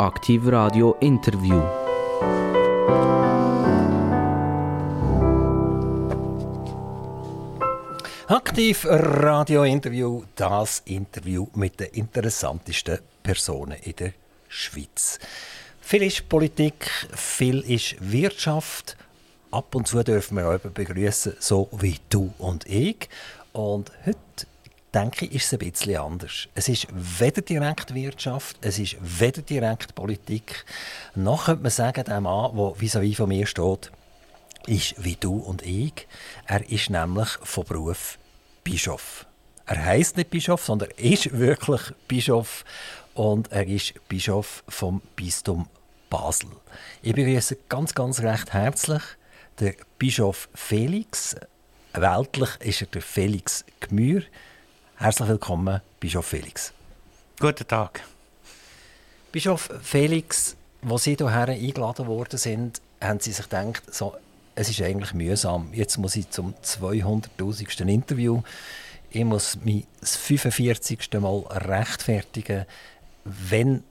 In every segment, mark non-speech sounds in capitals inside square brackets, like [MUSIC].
Aktiv Radio Interview. Aktiv Radio Interview, das Interview mit den interessantesten Personen in der Schweiz. Viel ist Politik, viel ist Wirtschaft. Ab und zu dürfen wir euch begrüßen, so wie du und ich. Und heute denke ich, ist es ein bisschen anders. Es ist weder direkt Wirtschaft, es ist weder direkt Politik. Noch könnte man sagen, der Mann, der vis-à-vis von mir steht, ist wie du und ich. Er ist nämlich von Beruf Bischof. Er heißt nicht Bischof, sondern ist wirklich Bischof und er ist Bischof vom Bistum Basel. Ich begrüße ganz, ganz recht herzlich den Bischof Felix. Weltlich ist er der Felix Gmür. Herzlich willkommen, Bischof Felix. Guten Tag. Bischof Felix, als Sie hierher eingeladen worden sind, haben Sie sich gedacht, so, es ist eigentlich mühsam. Jetzt muss ich zum 200.000. Interview. Ich muss mich das 45. Mal rechtfertigen. Wenn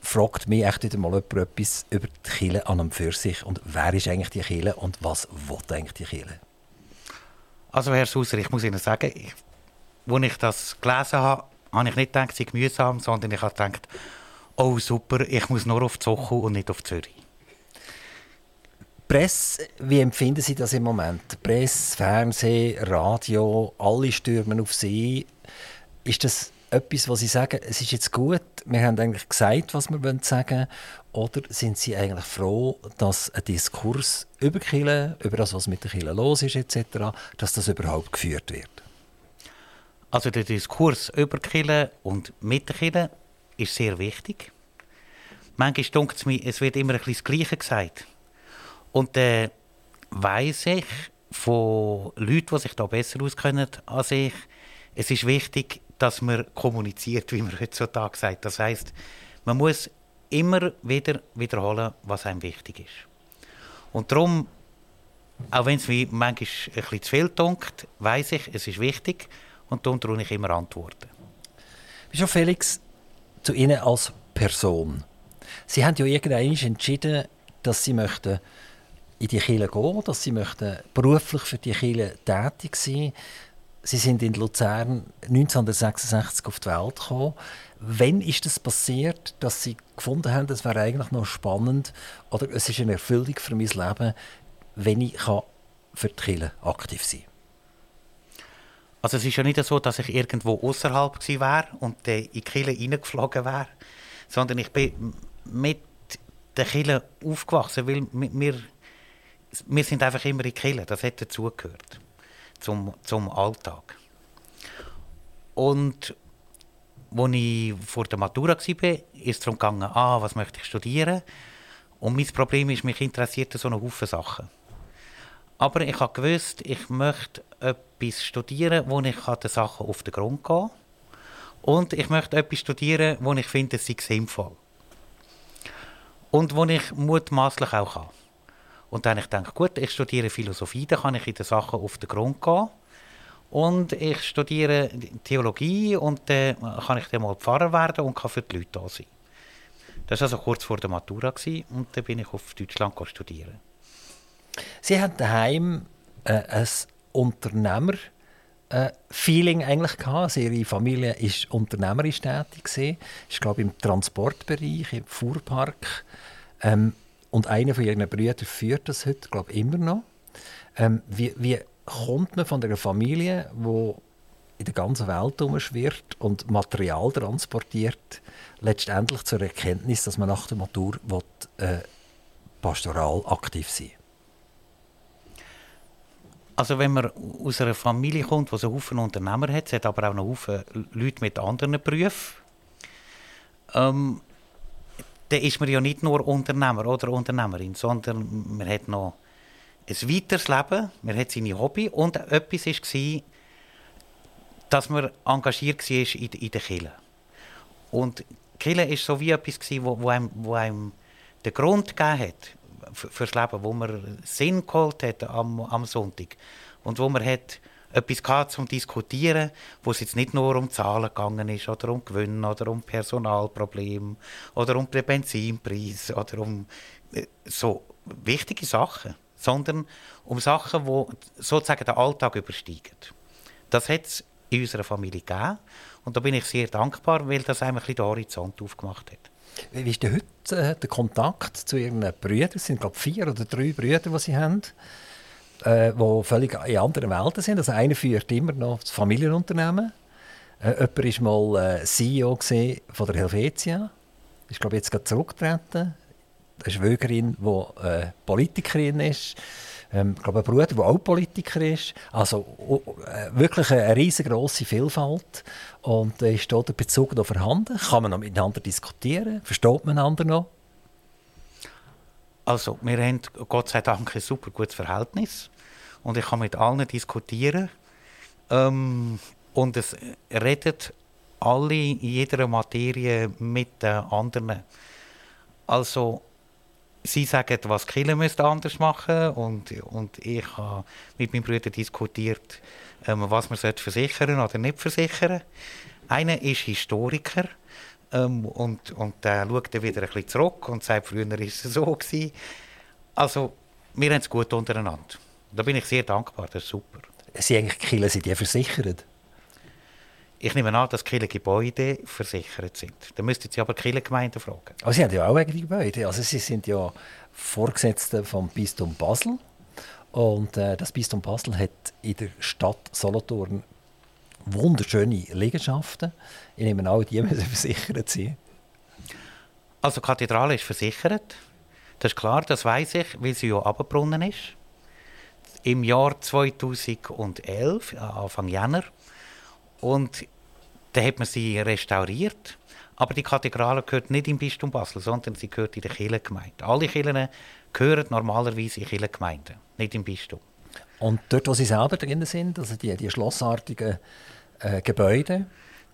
fragt mich echt wieder mal jemand etwas über die Kirche an und für sich und wer ist eigentlich die Kirche und was will eigentlich die Kirche? Also Herr Sauser, ich muss Ihnen sagen, ich, als ich das gelesen habe, habe ich nicht gedacht, es sei mühsam, sondern ich habe gedacht, oh super, ich muss nur auf Zochu und nicht auf Zürich. Presse, wie empfinden Sie das im Moment? Presse, Fernsehen, Radio, alle stürmen auf Sie. Ist das etwas, was Sie sagen, es ist jetzt gut, wir haben eigentlich gesagt, was wir sagen wollen, oder sind Sie eigentlich froh, dass ein Diskurs über Kirche, über das, was mit der Kirche los ist, etc., dass das überhaupt geführt wird? Also der Diskurs über Kirche und mit Kirche ist sehr wichtig. Manchmal denkt es mir, es wird immer ein das Gleiche gesagt. Und dann äh, weiss ich von Leuten, die sich da besser auskennen als ich, es ist wichtig, dass man kommuniziert, wie man heutzutage sagt. Das heißt, man muss immer wieder wiederholen, was einem wichtig ist. Und darum, auch wenn es mir manchmal ein bisschen zu viel dunkt, weiß ich, es ist wichtig und darum tue ich immer Antworten. Bischof Felix, zu Ihnen als Person. Sie haben ja irgendwann entschieden, dass Sie möchten in die Kirche gehen, dass Sie möchten beruflich für die Kirche tätig sein Sie sind in Luzern 1966 auf die Welt gekommen. Wann ist das passiert, dass Sie gefunden haben, das wäre eigentlich noch spannend oder es ist eine Erfüllung für mein Leben, wenn ich für die Kirche aktiv sein kann? Also es ist ja nicht so, dass ich irgendwo außerhalb wäre und in die Kirche reingeflogen wäre, sondern ich bin mit der Kirche aufgewachsen, weil wir, wir sind einfach immer in Kirche, das hat dazugehört zum, zum Alltag. Und als ich vor der Matura war, ist es darum gegangen, ah, was möchte ich studieren. Und mein Problem ist, mich interessiert so eine Haufen Sachen. Aber ich gewusst, ich möchte etwas studieren, wo ich den Sachen auf den Grund gehen kann. Und ich möchte etwas studieren, wo ich finde, es sei sinnvoll. Und wo ich mutmaßlich auch kann. Und dann ich gedacht, gut, ich studiere Philosophie, dann kann ich in den Sachen auf den Grund gehen. Und ich studiere Theologie und dann kann ich dann mal Pfarrer werden und kann für die Leute da sein. Das war also kurz vor der Matura und dann bin ich auf Deutschland studieren. Sie haben daheim äh, ein Unternehmer äh, Feeling eigentlich gehabt. Ihre Familie ist unternehmerisch tätig gewesen. Ist glaube im Transportbereich, im Fuhrpark. Ähm, und einer von ihren Brüdern führt das heute, glaube ich, immer noch. Ähm, wie, wie kommt man von einer Familie, die in der ganzen Welt umschwirrt und Material transportiert, letztendlich zur Erkenntnis, dass man nach der Matur will, äh, pastoral aktiv sein Also wenn man aus einer Familie kommt, die so Haufen Unternehmer hat, hat aber auch noch Haufen Leute mit anderen Berufen, ähm, dann ist man ja nicht nur Unternehmer oder Unternehmerin, sondern man hat noch ein weiteres Leben, man hat seine Hobby und etwas war, dass man engagiert war in, in der Kirche. Und Kirche war so wie etwas, wo, einem, einem den Grund gegeben hat fürs Leben, wo man Sinn geholt hat am, am Sonntag und wo man hat etwas gehabt zum Diskutieren, wo es jetzt nicht nur um Zahlen gegangen ist oder um Gewinn oder um Personalprobleme oder um den Benzinpreis oder um äh, so wichtige Sachen, sondern um Sachen, die sozusagen den Alltag übersteigen. Das hat es in unserer Familie gegeben und da bin ich sehr dankbar, weil das einem ein bisschen den Horizont aufgemacht hat. Wie ist denn heute äh, der Kontakt zu Ihren Brüdern? Es sind, glaube vier oder drei Brüder, die Sie haben äh, die völlig in anderen Welten sind. Also einer führt immer noch das Familienunternehmen. Äh, jemand war mal äh, CEO von der Helvetia. Ist, glaube jetzt gerade zurückgetreten. Eine Schwägerin, die äh, Politikerin ist. Ähm, ich glaube, ein Bruder, der auch Politiker ist. Also äh, wirklich eine, riesengroße Vielfalt. Und äh, ist dort der Bezug noch vorhanden? Kann man noch miteinander diskutieren? Versteht man einander noch? Also, wir haben Gott sei Dank ein super gutes Verhältnis und ich kann mit allen diskutieren. Ähm, und es redet alle in jeder Materie mit den anderen. Also, sie sagen, was Kille müsste anders machen und, und ich habe mit meinem Bruder diskutiert, ähm, was man versichern oder nicht versichern. Einer ist Historiker ähm, und, und der schaut dann wieder ein bisschen zurück und sagt, früher war es so. Gewesen. Also, wir haben es gut untereinander. Da bin ich sehr dankbar, das ist super. Sie eigentlich Kille, sind die versichert? Ich nehme an, dass Kille Gebäude versichert sind. Da müssten Sie aber Kille Gemeinden fragen. Aber Sie haben ja auch eigene Gebäude. Also Sie sind ja Vorgesetzte vom Bistum Basel. Und äh, das Bistum Basel hat in der Stadt Solothurn wunderschöne Liegenschaften. Ich nehme an, die [LAUGHS] müssen versichert sein. Also die Kathedrale ist versichert. Das ist klar, das weiß ich, weil sie ja abgebrunnen ist. Im Jahr 2011, Anfang Jänner. Und da hat man sie restauriert. Aber die Kathedrale gehört nicht im Bistum Basel, sondern sie gehört in der Kirchengemeinde. Alle Kirchen gehören normalerweise in Kirchengemeinden, nicht im Bistum. Und dort, wo Sie selber drin sind, also die, die schlossartigen äh, Gebäude?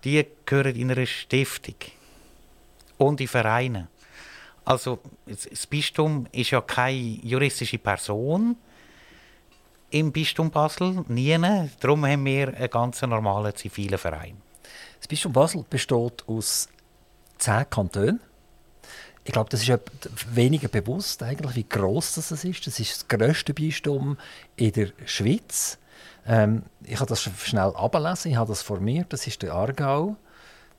Die gehören in einer Stiftung und in Vereinen. Also das Bistum ist ja keine juristische Person im Bistum Basel, nie. Darum haben wir einen ganz normalen zivilen Verein. Das Bistum Basel besteht aus zehn Kantonen. Ich glaube, das ist weniger bewusst, eigentlich, wie groß das ist. Das ist das grösste Bistum in der Schweiz. Ähm, ich habe das schnell ablesen, ich habe das vor mir, das ist der Aargau.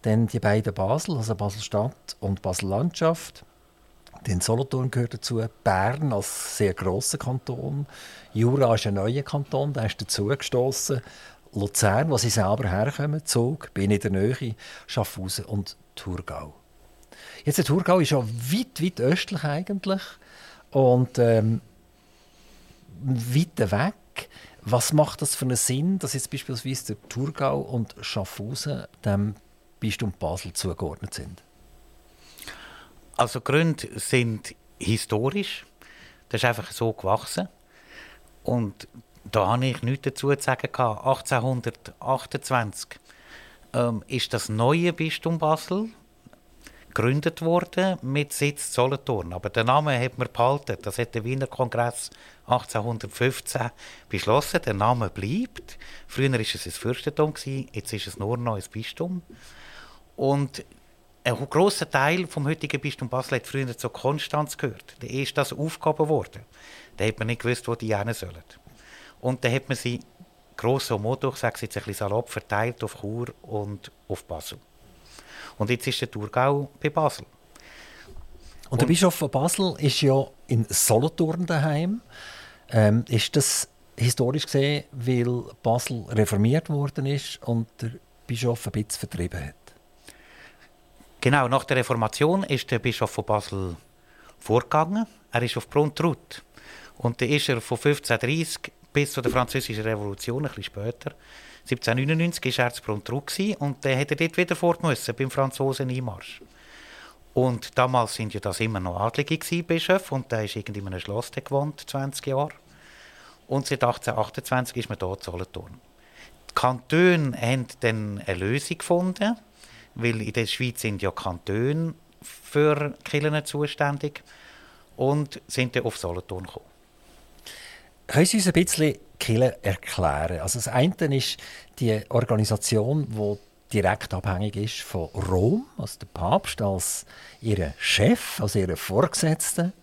Dann die beiden Basel, also Basel-Stadt und Basel-Landschaft. Den Solothurn gehört dazu, Bern als sehr grosser Kanton, Jura ist ein neuer Kanton, der ist dazugestoßen. Luzern, wo sie selber herkommen, Zug, bin in der Nähe, Schaffhausen und Thurgau. Jetzt der Thurgau ist ja weit, weit östlich eigentlich und ähm, weit weg. Was macht das für einen Sinn, dass jetzt beispielsweise der Thurgau und Schaffhausen dem Bistum Basel zugeordnet sind? Also Gründe sind historisch. Das ist einfach so gewachsen. Und da habe ich nichts dazu zu sagen. 1828 ähm, ist das neue Bistum Basel gegründet worden mit Sitz Solothurn. Aber den Namen hat man behalten. Das hat der Wiener Kongress 1815 beschlossen. Der Name bleibt. Früher war es ein Fürstentum, jetzt ist es nur ein Bistum. Und ein grosser Teil vom heutigen Bistum Basel hat früher zu Konstanz gehört. Da ist das aufgehoben worden. Da hat man nicht gewusst, wo die hin sollen. Und dann hat man sie grosso modo, ich sage es jetzt ein bisschen salopp, verteilt auf Chur und auf Basel. Und jetzt ist der Thurgau bei Basel. Und der Bischof von Basel ist ja in Solothurn daheim. Ähm, ist das historisch gesehen, weil Basel reformiert worden ist und der Bischof ein bisschen vertrieben hat? Genau, nach der Reformation ist der Bischof von Basel vorgegangen. Er ist auf Bruntrut. Und dann ist er von 1530 bis zur Französischen Revolution, ein bisschen später, 1799 war er zu Bruntrut und dann hat er dort wieder fort müssen, beim Franzosen Einmarsch. Und damals sind ja das immer noch Adlige gewesen, Bischof, und der ist irgendwie in einem Schloss gewohnt, 20 Jahre. Und seit 1828 ist man dort zu Solothurn. Die Kantone haben dann eine Lösung gefunden, weil in der Schweiz sind ja Kantone für Kirchen zuständig und sind dann auf Solothurn gekommen. Können Sie uns ein bisschen Kirche erklären. Also das eine ist die Organisation, die direkt abhängig ist von Rom, also der Papst als ihr Chef, als ihre Vorgesetzte.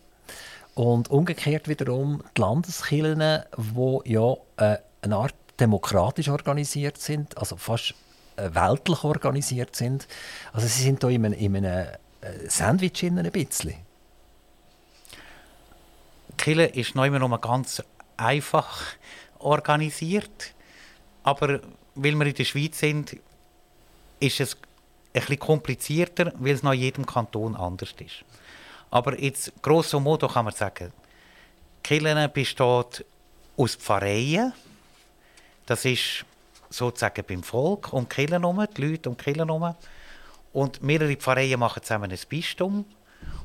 Und umgekehrt wiederum die Landeskirchen, die ja äh, eine Art demokratisch organisiert sind, also fast weltlich organisiert sind. Also sie sind hier in einem, in einem äh, Sandwich ein bisschen. Kille ist noch immer ganz einfach organisiert, aber weil wir in der Schweiz sind, ist es ein bisschen komplizierter, weil es nach jedem Kanton anders ist. Aber jetzt, grosso modo kann man sagen, Killen besteht aus Pfarreien. Das ist sozusagen beim Volk um Killen herum, die Leute um Killen herum. Und mehrere Pfarreien machen zusammen ein Bistum.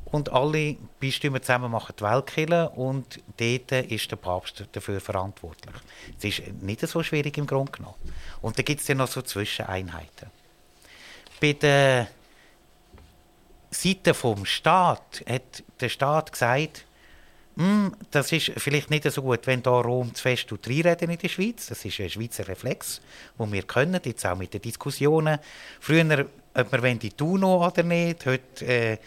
Und alle Bistümer zusammen machen die Weltkirche und dort ist der Papst dafür verantwortlich. Das ist nicht so schwierig im Grunde genommen. Und da gibt es dann noch so Zwischeneinheiten. Bei der Seite vom Staat hat der Staat gesagt, das ist vielleicht nicht so gut, wenn da Rom zu fest reinreden in der Schweiz. Das ist ein Schweizer Reflex, den wir können, jetzt auch mit den Diskussionen. Früher, ob wir die UNO oder nicht, heute äh,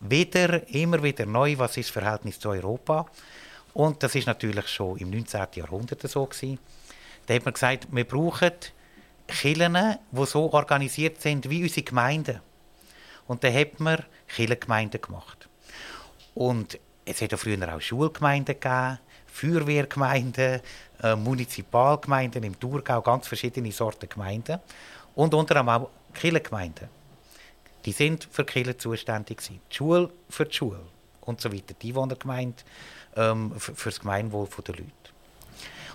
wieder, immer wieder neu, was ist das Verhältnis zu Europa. Und das ist natürlich schon im 19. Jahrhundert so gewesen. Da hat man gesagt, wir brauchen Kirchen, die so organisiert sind wie unsere Gemeinden. Und dann hat man Kirchengemeinden gemacht. Und es hat ja früher auch Schulgemeinden gegeben, Feuerwehrgemeinden, äh, Munizipalgemeinden im Thurgau, ganz verschiedene Sorten Gemeinden. Und unter anderem auch Kirchengemeinden. Die sind für Kirchen zuständig. Die Schule für die Schule und so weiter. Die Einwohnergemeinde ähm, für, für das Gemeinwohl der Leute.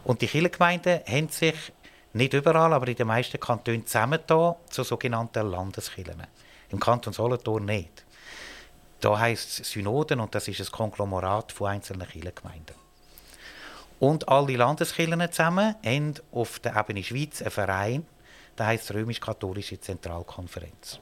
Und die Kirchengemeinden haben sich nicht überall, aber in den meisten Kantonen zusammengetan zu sogenannten Landeskirchen. Im Kanton Solothurn nicht. Da heisst es Synoden und das ist ein Konglomerat von einzelnen Kirchengemeinden. Und alle Landeskirchen zusammen haben auf der Ebene Schweiz einen Verein, der heisst Römisch-Katholische Zentralkonferenz.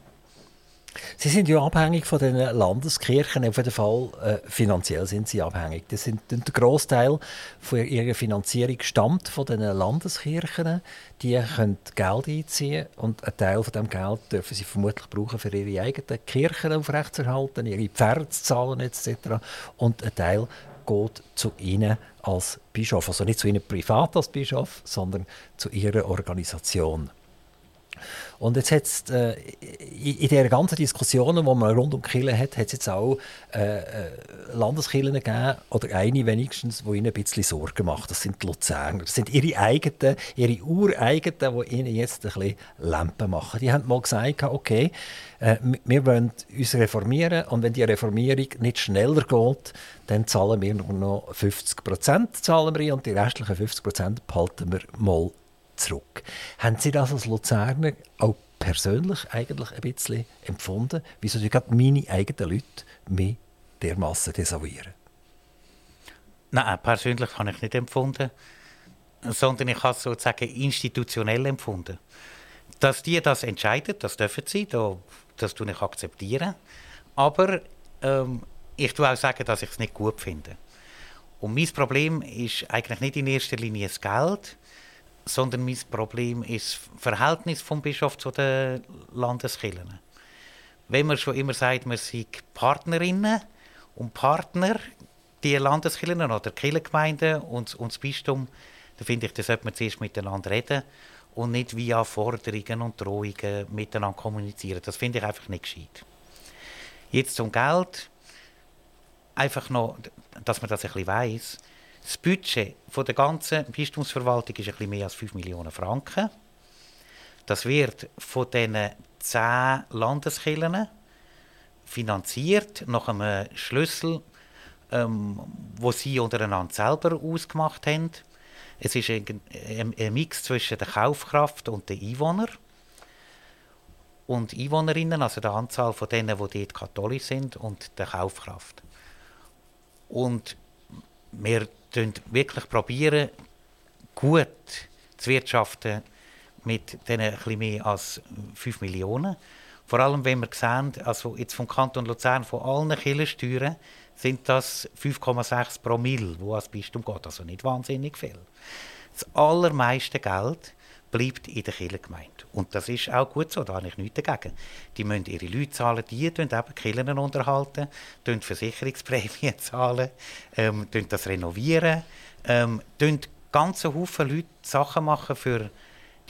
Sie sind ja abhängig von den Landeskirchen, auf jeden Fall äh, finanziell sind sie abhängig. Das sind, der Großteil von ihrer Finanzierung stammt von den Landeskirchen. Die können Geld einziehen und einen Teil von dem Geld dürfen sie vermutlich brauchen für ihre eigenen Kirchen aufrechtzuerhalten, ihre Pferde zu zahlen etc. Und ein Teil geht zu ihnen als Bischof, also nicht zu ihnen privat als Bischof, sondern zu ihrer Organisation. Und jetzt hat es äh, in, dieser ganzen Diskussion, die man rund um Kirchen hat, hat es jetzt auch äh, äh, Landeskirchen gegeben, oder eine wenigstens, die ihnen ein bisschen Sorgen macht. Das sind die Luzerner. Das sind ihre eigenen, ihre ureigenen, die ihnen jetzt ein bisschen Lampen machen. Die haben mal gesagt, okay, äh, wir wollen uns reformieren und wenn die Reformierung nicht schneller geht, dann zahlen wir nur noch 50 Prozent und die restlichen 50 Prozent behalten wir mal zurück. Haben Sie das als Luzerner auch persönlich eigentlich ein bisschen empfunden? Wieso Sie gerade meine eigenen Leute mehr dermassen desavouieren? Nein, persönlich habe ich nicht empfunden, sondern ich habe es sozusagen institutionell empfunden. Dass die das entscheiden, das dürfen sie, das tue ich akzeptieren. Aber ähm, ich tue auch sagen, dass ich es nicht gut finde. Und mein Problem ist eigentlich nicht in erster Linie das Geld, sondern mein Problem ist das Verhältnis vom Bischof zu den Landeskirchen. Wenn man schon immer sagt, man sei Partnerinnen und Partner, die Landeskirchen oder Kirchengemeinden und, und das Bistum, dann finde ich, da sollte man zuerst miteinander reden und nicht via Forderungen und Drohungen miteinander kommunizieren. Das finde ich einfach nicht gescheit. Jetzt zum Geld. Einfach noch, dass man das ein bisschen weiss. Das Budget von der ganzen Bistumsverwaltung ist ein bisschen mehr als 5 Millionen Franken. Das wird von diesen 10 Landeskirchen finanziert nach einem Schlüssel, ähm, wo sie untereinander selber ausgemacht haben. Es ist ein, ein Mix zwischen der Kaufkraft und den Einwohnern und Einwohnerinnen, also der Anzahl von denen, die dort katholisch sind, und der Kaufkraft. Und wir wirklich probieren, gut zu wirtschaften mit diesen etwas mehr als 5 Millionen. Vor allem, wenn wir sehen, also jetzt vom Kanton Luzern, von allen Kirchensteuern, sind das 5,6 Promille, wo als Bistum geht. Also nicht wahnsinnig viel. Das allermeiste Geld bleibt in der Kirchengemeinde. Und das ist auch gut so, da habe ich nichts dagegen. Die müssen ihre Leute zahlen, die tun eben Kirchen unterhalten, Versicherungsprämien [LAUGHS] zahlen, ähm, das renovieren, ähm, tun ganze Haufen Leute Sachen machen für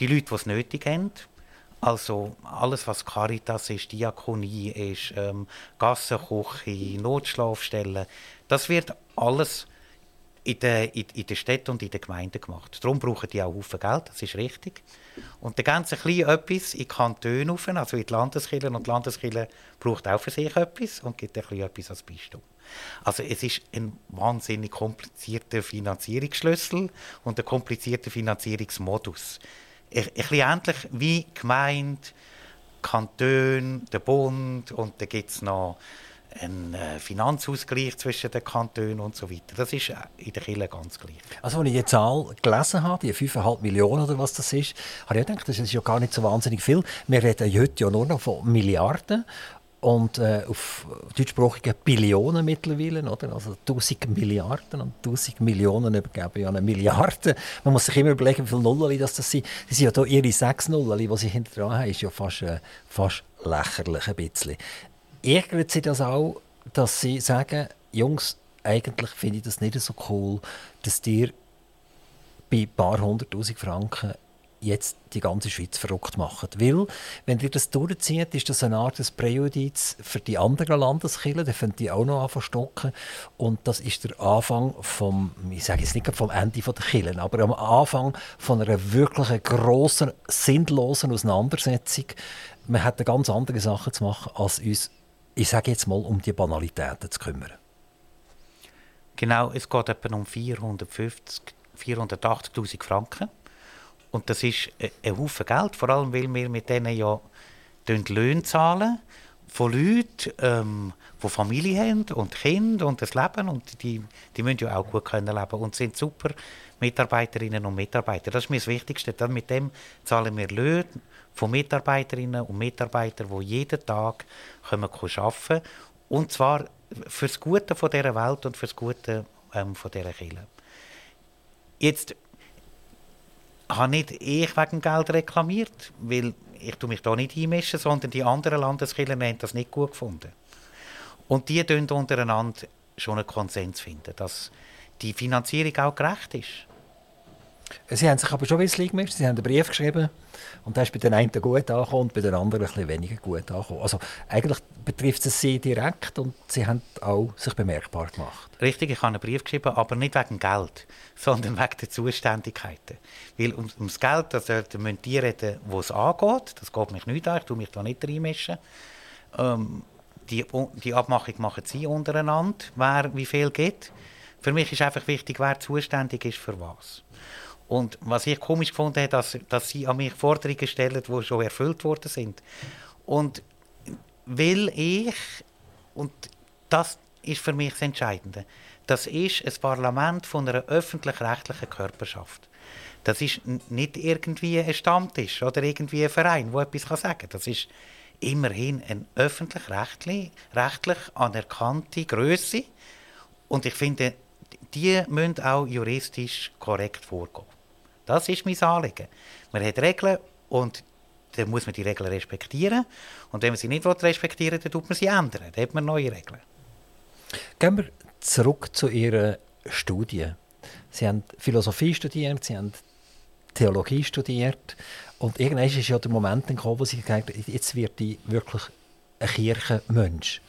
die Leute, die es nötig haben. Also alles, was Caritas ist, Diakonie ist, ähm, Gassenküche, Notschlafstellen, das wird alles in den, in, in Städten und in den Gemeinden gemacht. Darum brauchen die auch Haufen Geld, das ist richtig. Und der ganze klein etwas in Kantonen rauf, also in die Landeskirche, und die Landeskirche braucht auch für sich etwas und gibt ein etwas als Bistum. Also es ist ein wahnsinnig komplizierter Finanzierungsschlüssel und ein komplizierter Finanzierungsmodus. Ein, ein bisschen ähnlich wie Gemeinde, Kanton, der Bund und dann gibt es noch ein äh, Finanzausgleich zwischen den Kantonen und so weiter. Das ist in der Kirche ganz gleich. Also als ich die Zahl gelesen habe, die 5,5 Millionen oder was das ist, habe ich gedacht, das ist ja gar nicht so wahnsinnig viel. Wir reden heute ja nur noch von Milliarden und äh, auf deutschsprachige Billionen mittlerweile, oder? also 1000 Milliarden und 1000 Millionen übergeben ja eine Milliarde. Man muss sich immer überlegen, wie viele Nullen das, sind. Das sind ja hier ihre sechs Nullen, die sie hinter dran haben, ist ja fast, äh, fast lächerlich ein bisschen ärgert sie das auch, dass sie sagen, Jungs, eigentlich finde ich das nicht so cool, dass dir bei ein paar hunderttausend Franken jetzt die ganze Schweiz verrückt macht. Weil, wenn ihr das durchzieht, ist das eine Art Präjudiz für die anderen Landeskirchen, die finden die auch noch anfangen stocken. Und das ist der Anfang vom, ich sage jetzt nicht vom Ende der Kirchen, aber am Anfang von einer wirklich grossen, sinnlosen Auseinandersetzung. Man hat ganz andere Sachen zu machen, als uns ich sage jetzt mal, um die Banalitäten zu kümmern. Genau, es geht etwa um 450, 480'000 Franken. Und das ist ein Haufen Geld, vor allem weil wir mit denen ja Löhne zahlen von Leuten, ähm, die Familie haben und Kinder und das Leben und die, die müssen ja auch gut können leben und sind super Mitarbeiterinnen und Mitarbeiter. Das ist mir das Wichtigste. Mit dem zahlen wir Löhne von Mitarbeiterinnen und Mitarbeitern, die jeden Tag arbeiten können. Und zwar für das Gute dieser Welt und für das Gute ähm, dieser Kirche. Jetzt habe nicht ich wegen Geld reklamiert, weil ich mich da nicht einmischen, sondern die anderen Landeskirchen haben das nicht gut gefunden. Und die finden untereinander schon einen Konsens finden, dass die Finanzierung auch gerecht ist. Sie haben sich aber schon ein bisschen gemischt. Sie haben einen Brief geschrieben und der ist bei den einen gut angekommen und bei den anderen ein bisschen weniger gut angekommen. Also eigentlich betrifft es Sie direkt und Sie haben auch sich bemerkbar gemacht. Richtig, ich habe einen Brief geschrieben, aber nicht wegen Geld, [LAUGHS] sondern wegen der Zuständigkeiten. Weil um, ums Geld, also, da müssen die reden, wo es angeht. Das geht mich nicht an, ich tue mich da nicht reinmischen. Ähm, die, die Abmachung machen Sie untereinander, wer wie viel gibt. Für mich ist einfach wichtig, wer zuständig ist für was. Und was ich komisch gefunden habe, dass, dass sie an mich Forderungen stellen, die schon erfüllt worden sind. Und will ich, und das ist für mich das Entscheidende, das ist ein Parlament von einer öffentlich-rechtlichen Körperschaft. Das ist nicht irgendwie ein Stammtisch oder irgendwie ein Verein, der etwas sagen kann. Das ist immerhin eine öffentlich-rechtlich anerkannte Größe. Und ich finde, die müssen auch juristisch korrekt vorgehen. Das ist mein Anliegen. Man hat Regeln und dann muss man die Regeln respektieren. Und wenn man sie nicht respektieren will, dann tut man sie ändern. Dann hat man neue Regeln. Gehen wir zurück zu Ihrer Studie. Sie haben Philosophie studiert, Sie haben Theologie studiert. Und irgendwann ist ja der Moment gekommen, wo Sie gesagt haben, jetzt wird ich wirklich ein Kirchenmensch.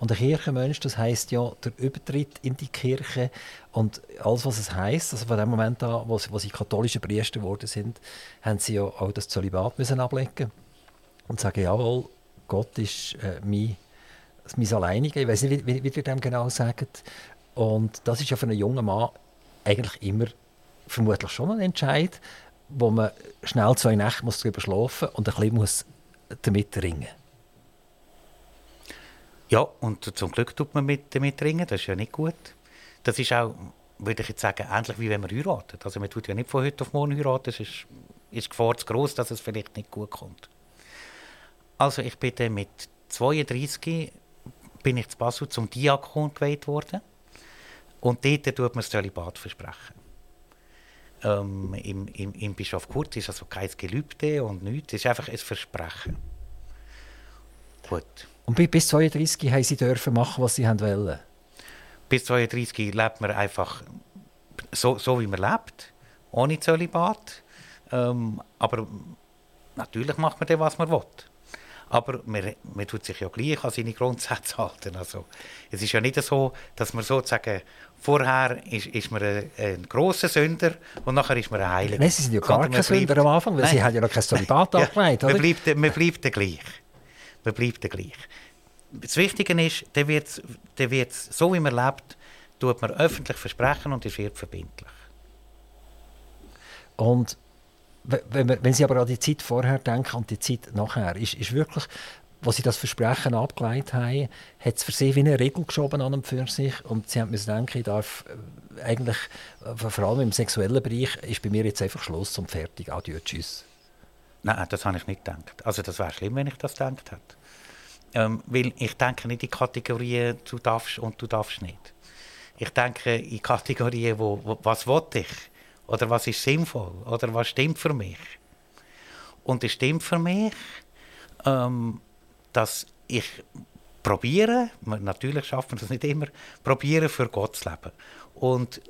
Und ein Kirchenmensch, das heißt ja der Übertritt in die Kirche und alles, was es heißt. Also von dem Moment an, wo sie, wo sie katholische Priester geworden sind, haben sie ja auch das Zölibat müssen ablegen und sagen, jawohl, Gott ist äh, mein, mein Alleiniger. Ich weiß nicht, wie, wie ihr dem genau sagt. Und das ist ja für einen jungen Mann eigentlich immer vermutlich schon ein Entscheid, wo man schnell zwei Nächte muss darüber schlafen und ein bisschen muss damit ringen. Ja, und zum Glück tut man mit, damit ringen, das ist ja nicht gut. Das ist auch, würde ich jetzt sagen, ähnlich wie wenn man heiratet. Also man tut ja nicht von heute auf morgen heiraten, es ist, ist die Gefahr zu groß, dass es vielleicht nicht gut kommt. Also ich bin dann mit 32 bin ich zu Basel zum Diakon gewählt worden und dort tut man das Zölibat versprechen. Ähm, im, im, Im Bischof Kurz ist also kein Gelübde und nichts, es ist einfach ein Versprechen. Gut. Und bis 32 haben Sie dürfen machen, was Sie wollen? Bis 32 lebt man einfach so, so wie man lebt, ohne Zölibat. Ähm, aber natürlich macht man dann, was man will. Aber man, man tut sich ja gleich an seine Grundsätze [LAUGHS] halten. Also, es ist ja nicht so, dass man sozusagen vorher ist, ist man ein, ein grosser Sünder und nachher ist man ein Heiliger. Nein, Sie sind ja gar kein Sünder am Anfang, weil nein. Sie haben ja noch kein Zölibat [LAUGHS] oder? Man bleibt, man bleibt gleich. Man bleibt gleich. Das Wichtige ist, der wird, der wird, so wie man lebt, tut man öffentlich versprechen und es wird verbindlich. Und wenn, wenn Sie aber an die Zeit vorher denken und die Zeit nachher, ist, ist wirklich, wo Sie das Versprechen abgeleitet haben, hat es für Sie wie eine Regel geschoben an und für sich und Sie haben müssen denken, ich darf äh, eigentlich, äh, vor allem im sexuellen Bereich, ist bei mir jetzt einfach Schluss und fertig, adieu, tschüss. Nein, das habe ich nicht gedacht. Also das wäre schlimm, wenn ich das gedacht hätte. Ähm, weil ich denke nicht in Kategorien, du darfst und du darfst nicht. Ich denke in Kategorien, wo, wo was will ich? Oder was ist sinnvoll? Oder was stimmt für mich? Und es stimmt für mich, ähm, dass ich probiere, natürlich schafft man das nicht immer, probiere für Gott zu leben. Und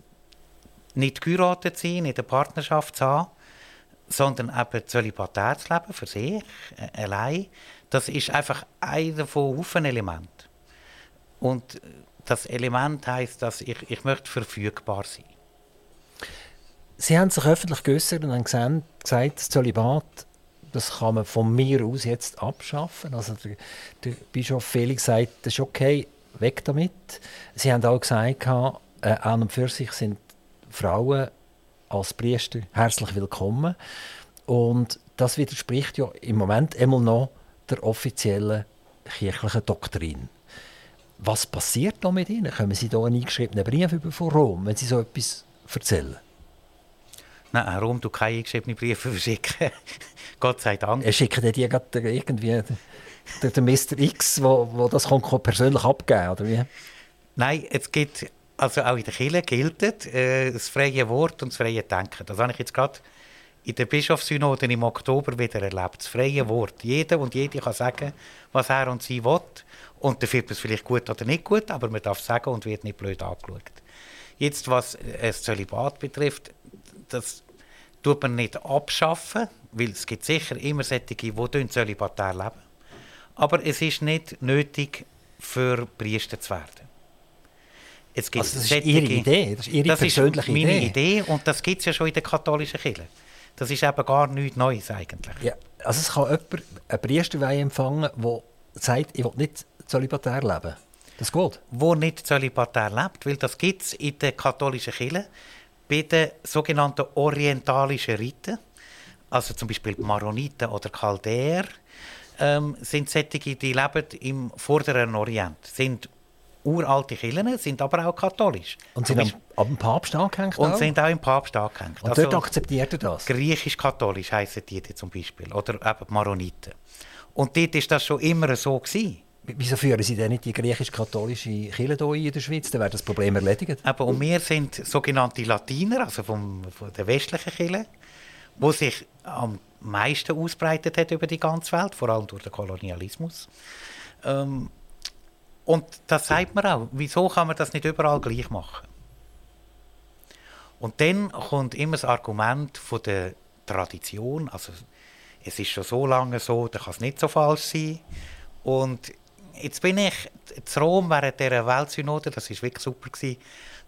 nicht geheiratet sein, nicht eine Partnerschaft zu haben, sondern eben zölibatär zu leben, für sich, äh, allein. Das ist einfach einer von Haufen Elementen. Und das Element heißt, dass ich, ich möchte verfügbar sein. Sie haben sich öffentlich geäußert und haben gesagt, das Zölibat das kann man von mir aus jetzt abschaffen. Also der, der Bischof Felix sagt, das ist okay, weg damit. Sie haben auch gesagt, äh, an und für sich sind Frauen als Priester herzlich willkommen. Und das widerspricht ja im Moment immer noch der offiziellen kirchlichen Doktrin. Was passiert da mit Ihnen? Können Sie da einen eingeschriebenen Brief über von Rom, wenn Sie so etwas erzählen? Nein, Rom du keine eingeschriebenen Briefe verschicken. [LAUGHS] Gott sei Dank. Er schickt die irgendwie der, der Mr. X, wo, wo das kann, persönlich abgeben oder wie? Nein, es gibt, also auch in der Kirche gilt äh, das freie Wort und das freie Denken. Das habe ich jetzt gerade in der Bischofssynode im Oktober wieder erlebt. Das freie Wort. Jeder und jede kann sagen, was er und sie will. Und dann findet man es vielleicht gut oder nicht gut, aber man darf sagen und wird nicht blöd angeschaut. Jetzt, was das Zölibat betrifft, das tut man nicht abschaffen, weil es gibt sicher immer solche, die zölibatär leben. Aber es ist nicht nötig, für Priester zu werden. Gibt also das ist Ihre Idee, das ist Ihre das persönliche ist meine Idee. Idee und das gibt es ja schon in der katholischen Kirche. Das ist eben gar nichts Neues eigentlich. Ja, also es kann jemand eine Priesterweihe empfangen, der sagt, ich will nicht zölibatär leben. Das geht? Wo nicht zölibatär lebt, weil das gibt es in der katholischen Kirche bei den sogenannten orientalischen Riten, also zum Beispiel Maroniten oder Chaldäer, ähm, sind solche, die leben im vorderen Orient, sind uralte Kirchen, sind aber auch katholisch. Und sind am, am Papst angehängt? Und auch? sind auch im Papst angehängt. Und also, dort akzeptiert er das? Griechisch-katholisch heissen die zum Beispiel, oder eben Maroniten. Und dort war das schon immer so. Gewesen. Wieso führen Sie denn nicht die griechisch-katholische Kirche hier in der Schweiz? Dann wäre das Problem erledigt. Aber und wir sind sogenannte Latiner, also vom, von der westlichen Kirche, die sich am meisten ausbreitet hat über die ganze Welt, vor allem durch den Kolonialismus. Ähm, und das sagt man auch. Wieso kann man das nicht überall gleich machen? Und dann kommt immer das Argument von der Tradition. Also es ist schon so lange so, da kann es nicht so falsch sein. Und jetzt bin ich in Rom während dieser Weltsynode, das war wirklich super,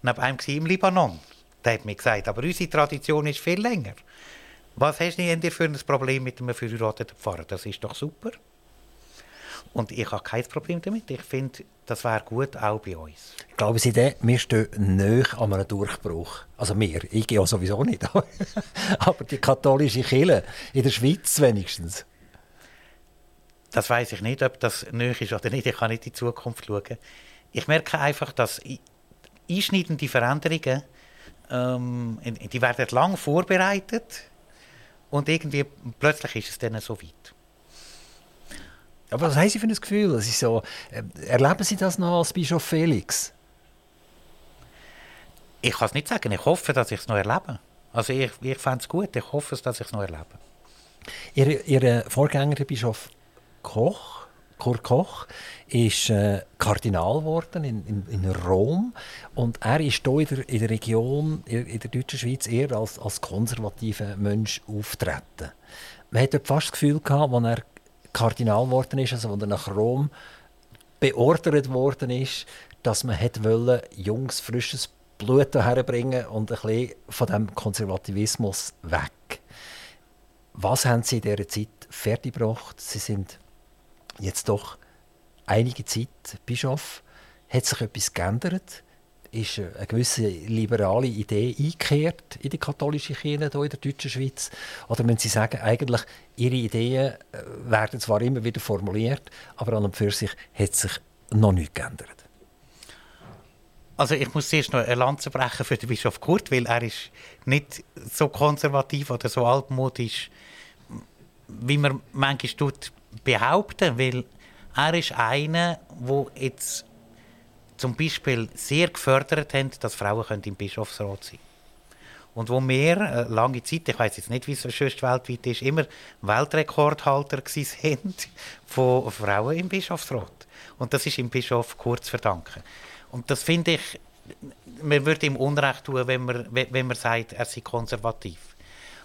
neben einem im Libanon. Der hat mir gesagt, aber unsere Tradition ist viel länger. Was hast du denn für ein Problem mit einem verheirateten Pfarrer? Das ist doch super. Und ich habe kein Problem damit. Ich finde, das wäre gut auch bei uns. Glauben Sie denn, wir stehen näher an einem Durchbruch? Also wir, ich gehe sowieso nicht. [LAUGHS] aber die katholische Kirche, in der Schweiz wenigstens. Das weiß ich nicht, ob das nöch ist oder nicht. Ich kann nicht in die Zukunft schauen. Ich merke einfach, dass einschneidende Veränderungen, ähm, die werden lang vorbereitet und irgendwie plötzlich ist es dann so weit. Aber was haben Sie für ein Gefühl? Das ist so, äh, erleben Sie das noch als Bischof Felix? Ich kann es nicht sagen. Ich hoffe, dass ich es noch erlebe. Also ich, ich fände es gut, ich hoffe dass ich es noch erlebe. Ihr, Ihr Vorgänger, der Bischof Koch, Kurt Koch, ist äh, Kardinal geworden in, in, in, Rom und er ist hier in der, in der Region, in, in, der deutschen Schweiz, eher als, als konservativer Mensch auftreten. Man hat fast das Gefühl gehabt, als er Kardinal geworden ist, also als er nach Rom beordert worden ist, dass man wollte, jungs, frisches Blut herbringen und ein bisschen von dem Konservativismus weg. Was haben Sie in dieser Zeit fertiggebracht? Sie sind jetzt doch einige Zeit Bischof. Hat sich etwas geändert? Ist eine gewisse liberale Idee eingekehrt in die katholische Kirche hier in der deutschen Schweiz? Oder wenn Sie sagen, eigentlich Ihre Ideen äh, werden zwar immer wieder formuliert, aber an und für sich hat sich noch nichts geändert? Also ich muss zuerst noch eine Lanze brechen für den Bischof Kurt, weil er ist nicht so konservativ oder so altmodisch, wie man manchmal tut, behaupten, weil er ist einer, der jetzt zum Beispiel sehr gefördert hat, dass Frauen im Bischofsrat sein können. Und wo wir äh, lange Zeit, ich weiß jetzt nicht, wie es sonst weltweit ist, immer Weltrekordhalter [LAUGHS] sind von Frauen im Bischofsrat. Und das ist im Bischof Kurz verdanken. Und das finde ich, man würde ihm Unrecht tun, wenn man, wenn man sagt, er sei konservativ.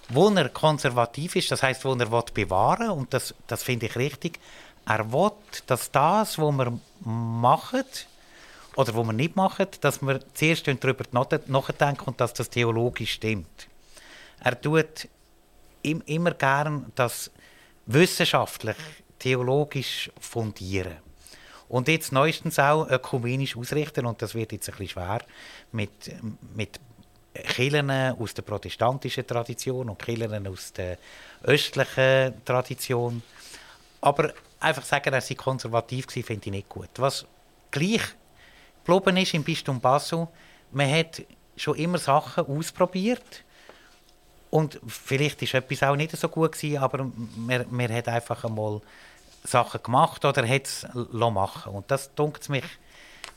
Wo er konservativ ist, das heißt, wo er bewahren will, und das, das finde ich richtig, er will, dass das, was wir machen, oder was wir nicht machen, dass wir zuerst darüber nachdenken und dass das theologisch stimmt. Er tut immer gern das wissenschaftlich, theologisch fundieren. Und jetzt neuestens auch ökumenisch ausrichten, und das wird jetzt ein bisschen schwer, mit, mit Kirchen aus der protestantischen Tradition und Kirchen aus der östlichen Tradition. Aber einfach sagen, er sei konservativ war, finde ich nicht gut. Was gleich geblieben ist im Bistum Basel, man hat schon immer Sachen ausprobiert und vielleicht ist etwas auch nicht so gut gewesen, aber man, man hat einfach einmal Sachen gemacht oder hat es machen Und das, dunkt mich,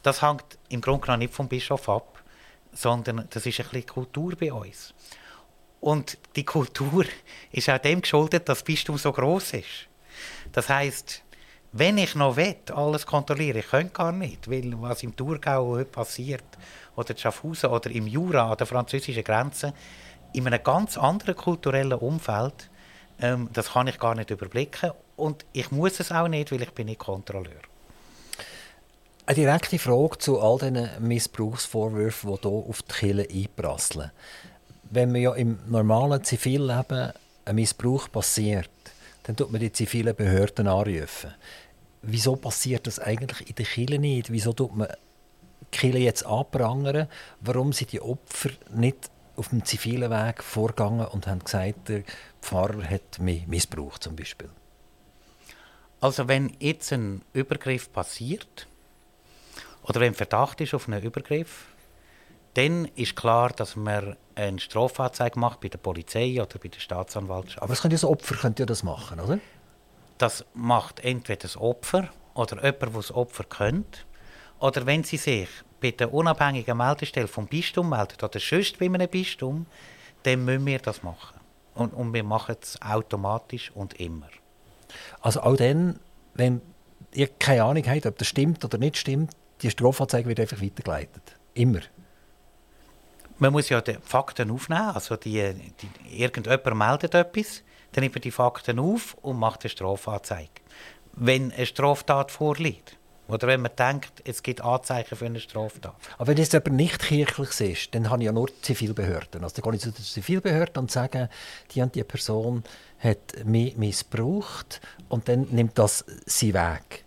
das hängt im Grunde genommen nicht vom Bischof ab, sondern das ist ein bisschen Kultur bei uns. Und die Kultur [LAUGHS] ist auch dem geschuldet, dass das Bistum so groß ist. Das heißt, wenn ich noch will, alles kontrollieren, ich könnte gar nicht, weil was im Thurgau heute passiert, oder in Schaffhausen oder im Jura an der französischen Grenze, in einem ganz anderen kulturellen Umfeld, ähm, das kann ich gar nicht überblicken und ich muss es auch nicht, weil ich bin nicht Kontrolleur. Eine direkte Frage zu all diesen Missbrauchsvorwürfen, die hier auf die Kirche einprasseln. Wenn man ja im normalen Zivilleben ein Missbrauch passiert, dann tut man die zivilen Behörden anrufen. Wieso passiert das eigentlich in der Kirche nicht? Wieso tut man die Kirche jetzt anprangern? Warum sind die Opfer nicht auf dem zivilen Weg vorgegangen und haben gesagt, der Pfarrer hat mich missbraucht zum Beispiel? Also wenn jetzt ein Übergriff passiert oder wenn Verdacht ist auf einen Übergriff, dann ist klar, dass man eine Strafanzeige macht bei der Polizei oder bei der Staatsanwaltschaft. Aber das könnte das Opfer könnte ja das machen, oder? Das macht entweder das Opfer oder jemand, der das Opfer kennt. Oder wenn sie sich bei der unabhängigen Meldestelle vom Bistum meldet oder sonst bei einem Bistum, dann müssen wir das machen. Und, und wir machen es automatisch und immer. Also auch dann, wenn ihr keine Ahnung habt, ob das stimmt oder nicht stimmt, die Strafanzeige wird einfach weitergeleitet. Immer. Man muss ja die Fakten aufnehmen. Also die, die, irgendjemand meldet etwas, dann nimmt man die Fakten auf und macht eine Strafanzeige. Wenn eine Straftat vorliegt. Oder wenn man denkt, es gibt Anzeichen für eine Straftat. Aber wenn es aber nicht kirchlich ist, dann habe ich ja nur Zivilbehörden. Also dann gehe ich zu der Zivilbehörde und sage, die und die Person hat mich missbraucht und dann nimmt das sie weg.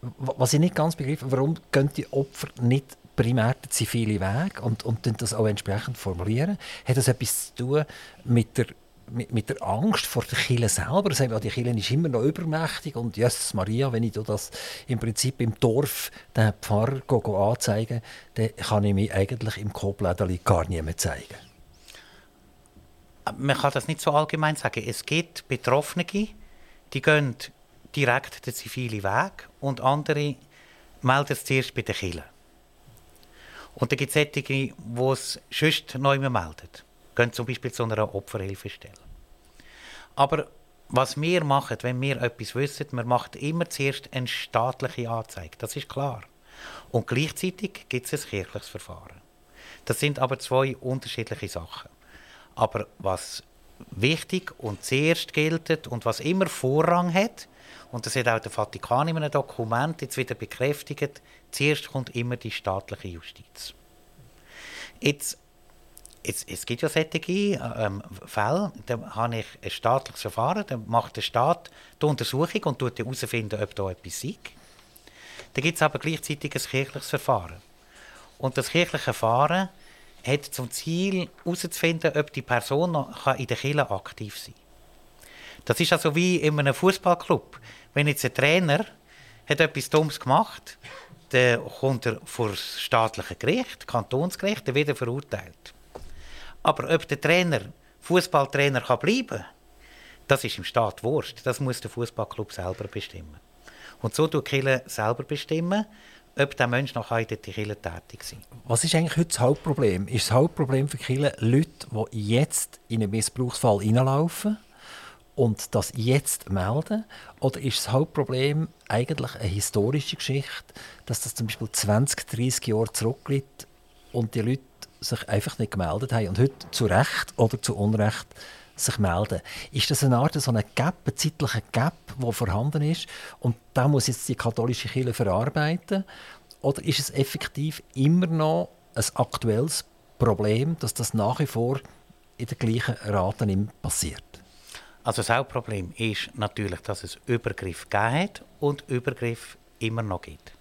Was ich nicht ganz begreife, warum gehen die Opfer nicht primär den zivilen Weg und, und das auch entsprechend formulieren? Hat das etwas zu tun mit der mit, mit, der Angst vor der Kirche selber. Sagen, ja, die Kirche ist immer noch übermächtig und Jesus Maria, wenn ich das im Prinzip im Dorf den Pfarrer go, go anzeige, dann kann ich mich eigentlich im Koblädeli gar nicht mehr zeigen. Man kann das nicht so allgemein sagen. Es gibt Betroffene, die gehen direkt den zivilen Weg und andere melden es zuerst bei der Kirche. Und dann gibt es solche, die es sonst noch melden. gehen zum Beispiel zu einer Opferhilfestelle. Aber was wir machen, wenn wir etwas wissen, wir machen immer zuerst eine staatliche Anzeige. Das ist klar. Und gleichzeitig gibt es ein kirchliches Verfahren. Das sind aber zwei unterschiedliche Sachen. Aber was wichtig und zuerst gilt und was immer Vorrang hat, und das hat auch der Vatikan in einem Dokument jetzt wieder bekräftigt, zuerst kommt immer die staatliche Justiz. Jetzt, jetzt, es gibt ja solche ähm, Fälle, da habe ich ein staatliches Verfahren, dann macht der Staat die Untersuchung und tut herausfinden, ob da etwas ist. Dann gibt es aber gleichzeitig ein kirchliches Verfahren. Und das kirchliche Verfahren hat zum Ziel, herauszufinden, ob die Person noch in der Kirche aktiv sein kann. Das ist also wie in einem Fußballclub. Wenn jetzt ein Trainer hat etwas Dummes gemacht, dann kommt er vor das staatliche Gericht, Kantonsgericht, dann wird er verurteilt. Aber ob der Trainer Fußballtrainer kann bleiben, das ist im Staat Wurscht. Das muss der Fußballclub selber bestimmen. Und so tut Kirche selber bestimmen, ob der Mensch noch in der Kirche tätig sein Was ist eigentlich heute das Hauptproblem? Ist das Hauptproblem für Kirche Leute, die jetzt in einen Missbrauchsfall hineinlaufen und das jetzt melden? Oder ist das Hauptproblem eigentlich eine historische Geschichte, dass das zum Beispiel 20, 30 Jahre zurückliegt und die Leute sich einfach nicht gemeldet haben und heute zu Recht oder zu Unrecht sich melden. Ist das eine Art so eine Gap, ein zeitlicher Gap, der vorhanden ist und da muss jetzt die katholische Kirche verarbeiten? Oder ist es effektiv immer noch ein aktuelles Problem, dass das nach wie vor in der gleichen Rate passiert? Also das Hauptproblem ist natürlich, dass es Übergriff gegeben hat und Übergriff immer noch gibt.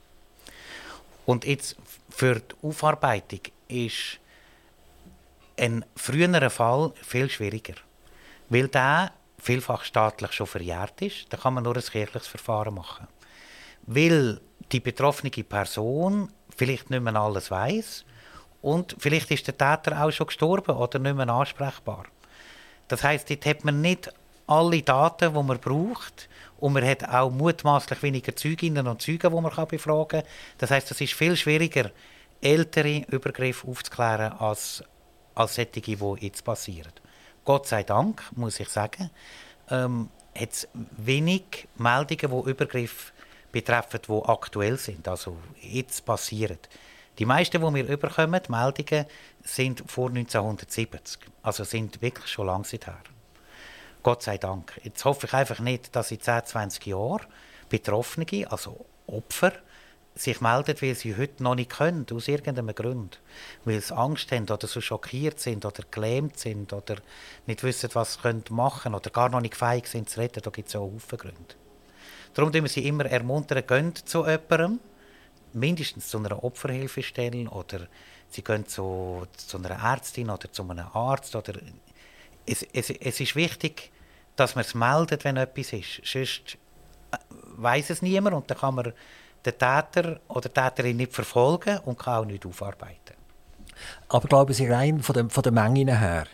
Und jetzt für die Aufarbeitung ist ein früherer Fall viel schwieriger. Weil der vielfach staatlich schon verjährt ist, da kann man nur ein kirchliches Verfahren machen. Weil die betroffene Person vielleicht nicht mehr alles weiß und vielleicht ist der Täter auch schon gestorben oder nicht mehr ansprechbar. Das heißt, dort hat man nicht alle Daten, die man braucht. Und man hat auch mutmaßlich weniger Zeuginnen und Zeugen, die man befragen kann. Das heißt, es ist viel schwieriger, ältere Übergriffe aufzuklären, als, als solche, die jetzt passieren. Gott sei Dank, muss ich sagen, ähm, hat es wenig Meldungen, die Übergriffe betreffen, die aktuell sind, also jetzt passieren. Die meisten, die wir überkommen, Meldungen, sind vor 1970, also sind wirklich schon lange her. Gott sei Dank. Jetzt hoffe ich einfach nicht, dass in 10, 20 Jahren Betroffene, also Opfer, sich melden, weil sie heute noch nicht können, aus irgendeinem Grund. Weil sie Angst haben oder so schockiert sind oder gelähmt sind oder nicht wissen, was sie machen können oder gar noch nicht fähig sind zu retten. Da gibt es ja auch viele Gründe. Darum ermuntern wir sie immer, ermuntern, gehen zu jemandem, mindestens zu einer Opferhilfestelle oder sie gehen zu, zu einer Ärztin oder zu einem Arzt. Oder es, es, es ist wichtig, dass man es meldet, wenn etwas ist. Sonst äh, weiß es niemand und dann kann man den Täter oder die Täterin nicht verfolgen und kann auch nicht aufarbeiten. Aber glauben Sie rein von, dem, von der Menge her,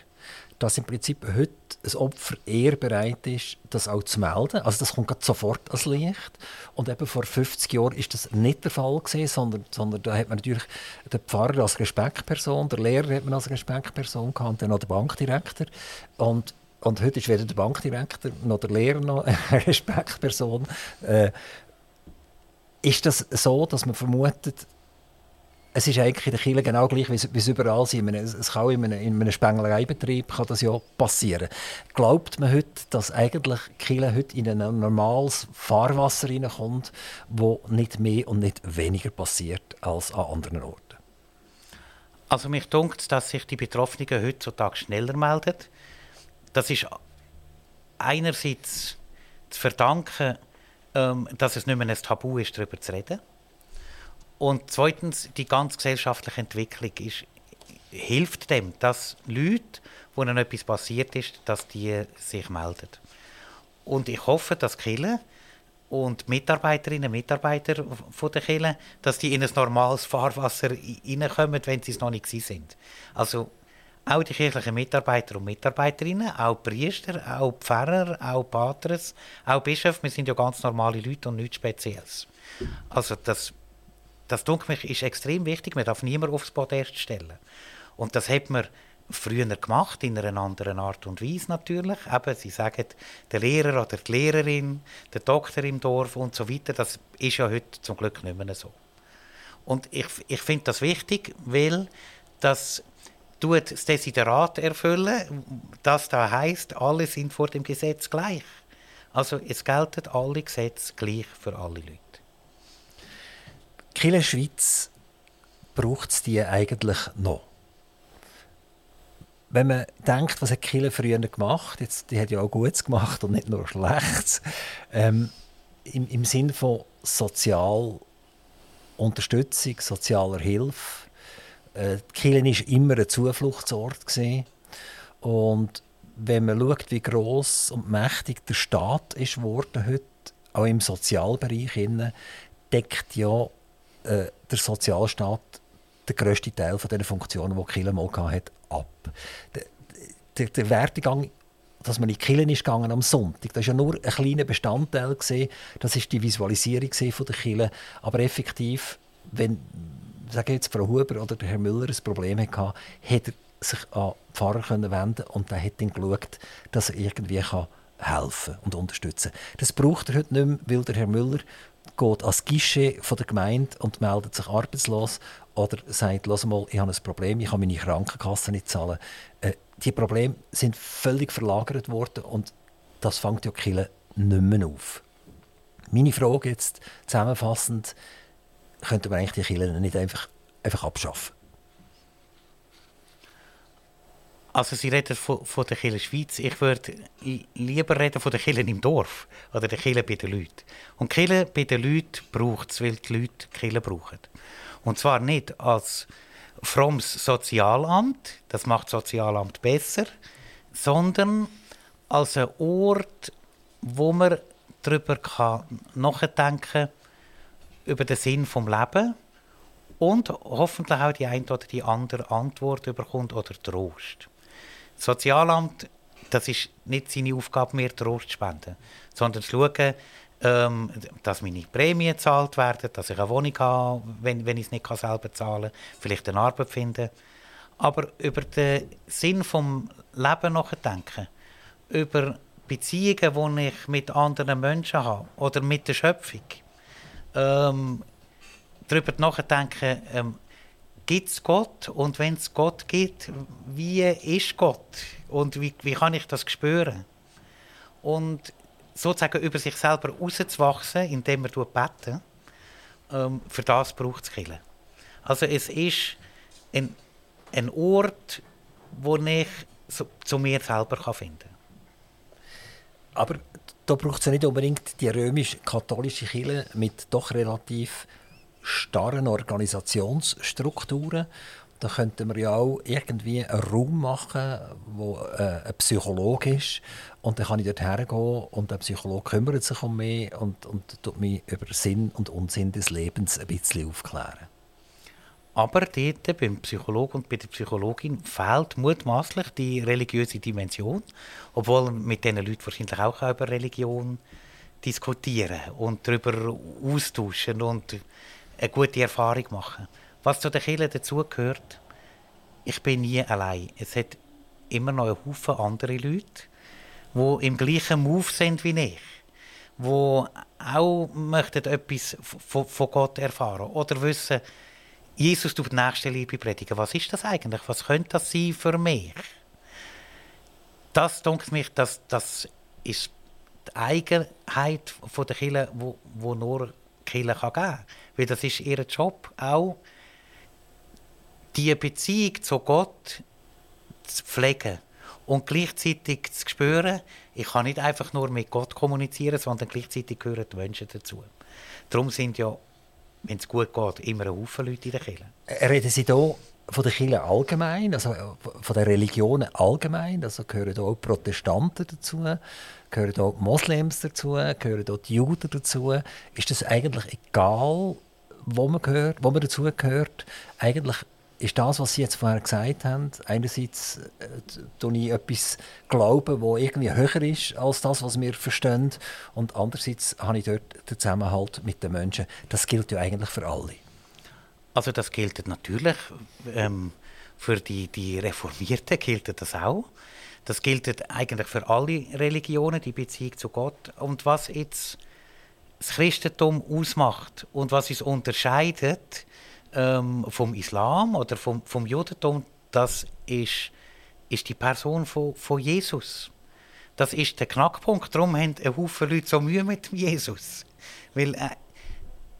dass im Prinzip heute ein Opfer eher bereit ist, das auch zu melden. Also das kommt sofort ans Licht. Und eben vor 50 Jahren ist das nicht der Fall gewesen, sondern, sondern da hat man natürlich den Pfarrer als Respektperson, der Lehrer hat man als Respektperson gehabt, dann noch den Bankdirektor. Und und heute ist weder der Bankdirektor noch der Lehrer noch [LAUGHS] eine Respektperson. Äh, ist das so, dass man vermutet, es ist eigentlich in der Kirche genau gleich, wie es überall ist. Es kann in einem, in einem Spenglereibetrieb kann das ja passieren. Glaubt man heute, dass eigentlich die Kirche heute in ein normales Fahrwasser hineinkommt, wo nicht mehr und nicht weniger passiert als an anderen Orten? Also mich dunkt dass sich die Betroffenen heutzutage schneller melden. Das ist einerseits zu verdanken, ähm, dass es nicht mehr ein Tabu ist, darüber zu reden. Und zweitens, die ganze gesellschaftliche Entwicklung ist, hilft dem, dass Leute, ihnen etwas passiert ist, dass die sich melden. Und ich hoffe, dass Kille und Mitarbeiterinnen und Mitarbeiter von der Kirche, dass die in ein normales Fahrwasser reinkommen, wenn sie es noch nicht sind. Also auch die kirchlichen Mitarbeiter und Mitarbeiterinnen, auch Priester, auch Pfarrer, auch Patres, auch Bischöfe, wir sind ja ganz normale Leute und nichts Spezielles. Also das, das denke ich, ist extrem wichtig, man darf niemand aufs Podest stellen. Und das hat man früher gemacht, in einer anderen Art und Weise natürlich. Eben, sie sagen, der Lehrer oder die Lehrerin, der Doktor im Dorf und so weiter, das ist ja heute zum Glück nicht mehr so. Und ich, ich finde das wichtig, weil das tut das Desiderat erfüllen, das da heißt, alle sind vor dem Gesetz gleich. Also es gelten alle Gesetze gleich für alle Leute. Kille Schweiz braucht es die eigentlich noch? Wenn man denkt, was hat Kille früher gemacht, jetzt, die hat ja auch Gutes gemacht und nicht nur Schlechtes, ähm, im, im Sinne von Sozialunterstützung, sozialer Hilfe. Äh, Kirche war immer ein Zufluchtsort. Gewesen. Und wenn man schaut, wie groß und mächtig der Staat ist worden heute, auch im Sozialbereich, deckt ja äh, der Sozialstaat den grössten Teil von den Funktionen, die Kirche mal hatte, ab. Der, der, Werdegang, dass man in die Kirche ist gegangen am Sonntag, das war ja nur ein kleiner Bestandteil. Gewesen. Das war die Visualisierung von der Kirche. Aber effektiv, wenn sage jetzt Frau Huber oder der Herr Müller ein Problem hatte, hat er sich an den Pfarrer können wenden und der hat dann geschaut, dass er irgendwie kann helfen und unterstützen. Das braucht er heute nicht mehr, weil der Herr Müller geht ans Guichet von der Gemeinde und meldet sich arbeitslos oder sagt, Lass mal, ich habe ein Problem, ich kann meine Krankenkasse nicht zahlen. Äh, die Probleme sind völlig verlagert worden und das fängt ja Kille nicht mehr auf. Meine Frage jetzt zusammenfassend, könnte man eigentlich die Kirche nicht einfach, einfach abschaffen? Also Sie reden von, von der Kirche Schweiz. Ich würde lieber reden von der Kirche im Dorf oder der Kirche bei den Leuten. Und die Kirche bei den Leuten braucht es, weil die Leute die Kirche brauchen. Und zwar nicht als frommes Sozialamt, das macht das Sozialamt besser, sondern als ein Ort, wo man darüber nachdenken kann, über den Sinn des Lebens und hoffentlich auch die eine oder die andere Antwort bekommt oder Trost. Das Sozialamt, das ist nicht seine Aufgabe mehr, Trost zu spenden, sondern zu schauen, ähm, dass meine Prämien gezahlt werden, dass ich eine Wohnung habe, wenn, wenn ich es nicht selber zahlen kann, vielleicht eine Arbeit finden. Aber über den Sinn des Lebens nachdenken, über Beziehungen, die ich mit anderen Menschen habe oder mit der Schöpfung, ähm, darüber nachdenken, ähm, gibt es Gott? Und wenn es Gott gibt, wie ist Gott? Und wie, wie kann ich das spüren? Und sozusagen über sich selber rauszuwachsen, indem man beten, ähm, für das braucht es Kirche. Also es ist ein, ein Ort, wo ich so, zu mir selber finden kann. Aber da braucht es ja nicht unbedingt die römisch-katholische Kirche mit doch relativ starren Organisationsstrukturen. Da könnten wir ja auch irgendwie einen Raum machen, wo äh, ein Psychologe ist. Und dann kann ich dort hergehen und der Psychologe kümmert sich um mich und, und tut mich über Sinn und Unsinn des Lebens ein bisschen aufklären. Aber dort beim Psychologen und bei der Psychologin fehlt mutmaßlich die religiöse Dimension, obwohl mit diesen Leuten wahrscheinlich auch über Religion diskutieren und darüber austauschen und eine gute Erfahrung machen. Was zu der Kirche dazugehört, ich bin nie allein. Es hat immer noch einen Haufen andere Leute, die im gleichen Move sind wie ich, die auch möchten etwas von Gott erfahren oder wissen, Jesus tut nächste Liebe predigen. Was ist das eigentlich? Was könnte das sein für mich? Das denke mich, das, das ist die Eigenheit der Kirche, wo, wo nur die Kirche geben kann. Weil das ist ihr Job auch, die Beziehung zu Gott zu pflegen und gleichzeitig zu spüren, ich kann nicht einfach nur mit Gott kommunizieren, sondern gleichzeitig gehören die Menschen dazu. Darum sind ja wenn es gut geht, immer ein Haufen Leute in der Kirche. Reden Sie hier von der Kirche allgemein, also von den Religionen allgemein? Also gehören auch Protestanten dazu, gehören auch Moslems dazu, gehören auch die Juden dazu? Ist das eigentlich egal, wo man, gehört, wo man dazu gehört? Eigentlich ist das, was Sie jetzt vorher gesagt haben, einerseits äh, ich etwas glauben, das irgendwie höher ist als das, was wir verstehen, und andererseits habe ich dort den Zusammenhalt mit den Menschen. Das gilt ja eigentlich für alle. Also das gilt natürlich ähm, für die, die Reformierten gilt das auch. Das gilt eigentlich für alle Religionen, die Beziehung zu Gott. Und was jetzt das Christentum ausmacht und was es unterscheidet ähm, vom Islam oder vom, vom Judentum, das ist, ist die Person von, von Jesus. Das ist der Knackpunkt. Darum haben ein Haufen Leute so Mühe mit Jesus. Weil, äh,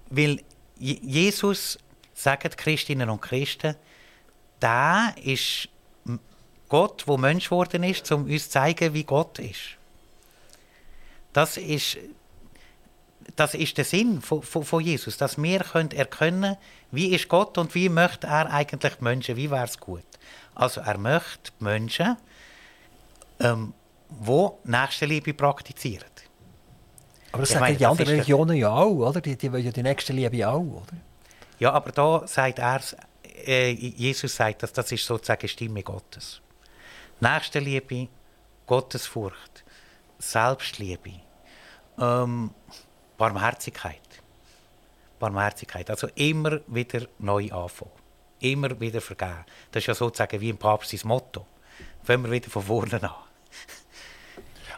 weil Jesus, sagen Christinnen und Christen, der ist Gott, der Mensch geworden ist, um uns zu zeigen, wie Gott ist. Das ist, das ist der Sinn von, von, von Jesus, dass wir können erkennen wie ist Gott und wie möchte er eigentlich die Menschen, wie wäre es gut. Also er möchte die Menschen, ähm, die Nächstenliebe praktizieren. Aber das ich sagen meine, die anderen Religionen ja auch, oder? Die, die wollen ja die Nächstenliebe auch, oder? Ja, aber da sagt er, äh, Jesus sagt, dass das ist sozusagen Stimme Gottes. Nächstenliebe, Gottesfurcht, Selbstliebe, ähm, Barmherzigkeit. Barmherzigkeit. Also immer wieder neu anfangen. Immer wieder vergeben. Das ist ja sozusagen wie im Papst sein Motto. Fangen wir wieder von vorne an.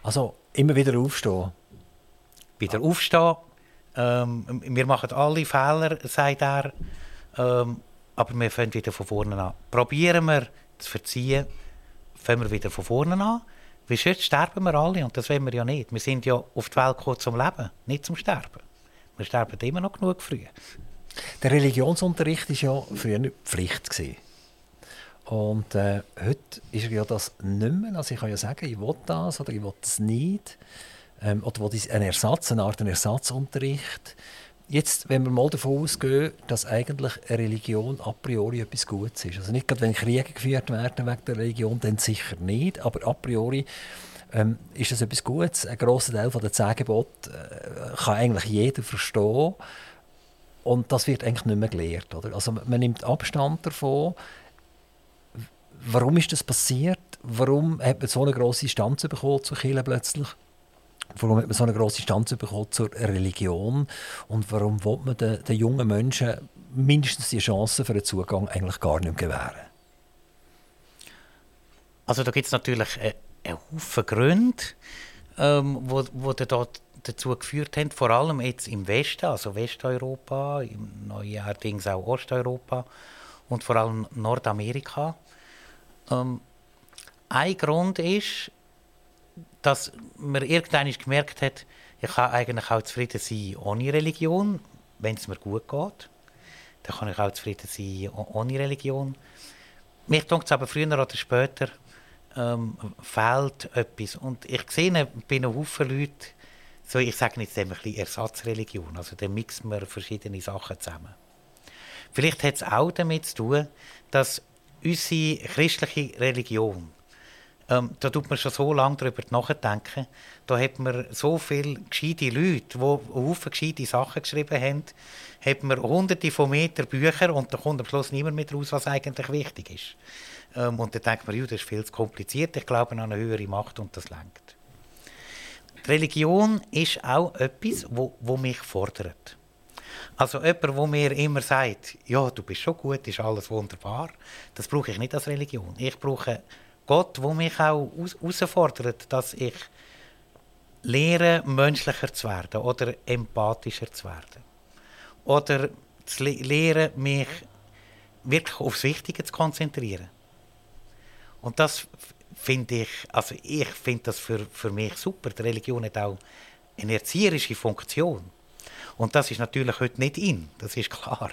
Also immer wieder aufstehen. Wieder aufstehen. Ähm, wir machen alle Fehler, sagt er. Ähm, aber wir fangen wieder von vorne an. Probieren wir zu verziehen, fangen wir wieder von vorne an. Weil sonst sterben wir alle und das wollen wir ja nicht. Wir sind ja auf die Welt gekommen zum Leben, nicht zum Sterben. Wir sterben immer noch genug früh. Der Religionsunterricht war ja früher Pflicht. Gewesen. Und äh, heute ist ja das nicht mehr. Also ich kann ja sagen, ich will das oder ich will das nicht. Ähm, oder will ein Ersatz, eine Art Ersatzunterricht. Jetzt, wenn wir mal davon ausgehen, dass eigentlich eine Religion a priori etwas Gutes ist. Also nicht gerade, wenn Kriege geführt werden wegen der Religion, dann sicher nicht, aber a priori ähm, ist das etwas Gutes. Ein grosser Teil der zehn Gebote äh, kann eigentlich jeder verstehen und das wird eigentlich nicht mehr gelehrt. Oder? Also man nimmt Abstand davon. Warum ist das passiert? Warum hat man so eine grosse Stanz bekommen zu Kirche plötzlich? Warum hat man so eine grosse Stanz bekommen zur Religion? Und warum will man den, den jungen Menschen mindestens die Chance für einen Zugang eigentlich gar nicht gewähren? Also da gibt es natürlich einen, einen Haufen Gründe, ähm, wo, wo dazu geführt haben, vor allem jetzt im Westen, also Westeuropa, neuerdings auch Osteuropa und vor allem Nordamerika. Ähm, ein Grund ist, dass man irgendwann gemerkt hat, ich kann eigentlich auch zufrieden sein ohne Religion, wenn es mir gut geht. Dann kann ich auch zufrieden sein ohne Religion. Mich denkt es aber früher oder später ähm, fehlt etwas. Und ich sehe bei einem Haufen Leuten, so, ich sage jetzt ein bisschen Ersatzreligion, also da mixen wir verschiedene Sachen zusammen. Vielleicht hat es auch damit zu tun, dass unsere christliche Religion ähm, da tut man schon so lange darüber nachdenken. Da hat man so viele gescheite Leute, die Haufen gescheite Sachen geschrieben haben, hat man hunderte von Meter Bücher und da kommt am Schluss niemand mehr raus, was eigentlich wichtig ist. Ähm, und dann denkt man, das ist viel zu kompliziert, ich glaube an eine höhere Macht und das lenkt. Die Religion ist auch etwas, wo, wo mich fordert. Also jemand, wo mir immer sagt, ja, du bist schon gut, ist alles wunderbar, das brauche ich nicht als Religion. Ich brauche Gott, wo mich auch herausfordert, dass ich lehre, menschlicher zu werden oder empathischer zu werden. Oder zu lehren, mich wirklich aufs Wichtige zu konzentrieren. Und das finde ich, also ich finde das für, für mich super. Die Religion hat auch eine erzieherische Funktion. Und das ist natürlich heute nicht in, das ist klar.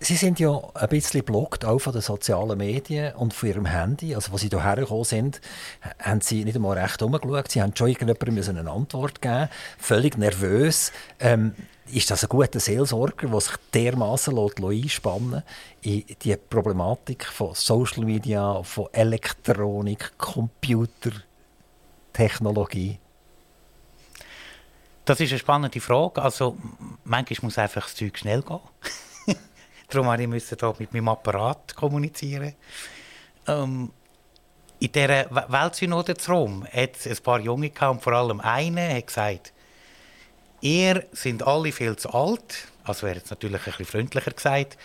Sie sind ja ein bisschen blockt auch von den sozialen Medien und von Ihrem Handy. Also, als Sie hierher gekommen sind, haben Sie nicht einmal recht umgeschaut. Sie haben schon irgendjemandem eine Antwort geben Völlig nervös. Ähm, ist das ein guter Seelsorger, der sich dermaßen einspannen in die Problematik von Social Media, von Elektronik, Computer, Technologie? Das ist eine spannende Frage. Also, manchmal muss einfach das Zeug schnell gehen. Darum musste ich hier mit meinem Apparat kommunizieren. Ähm, in dieser Weltsynode zu Rom hat es ein paar Junge und vor allem einer hat gesagt, ihr sind alle viel zu alt, Also wäre jetzt natürlich ein bisschen freundlicher gesagt.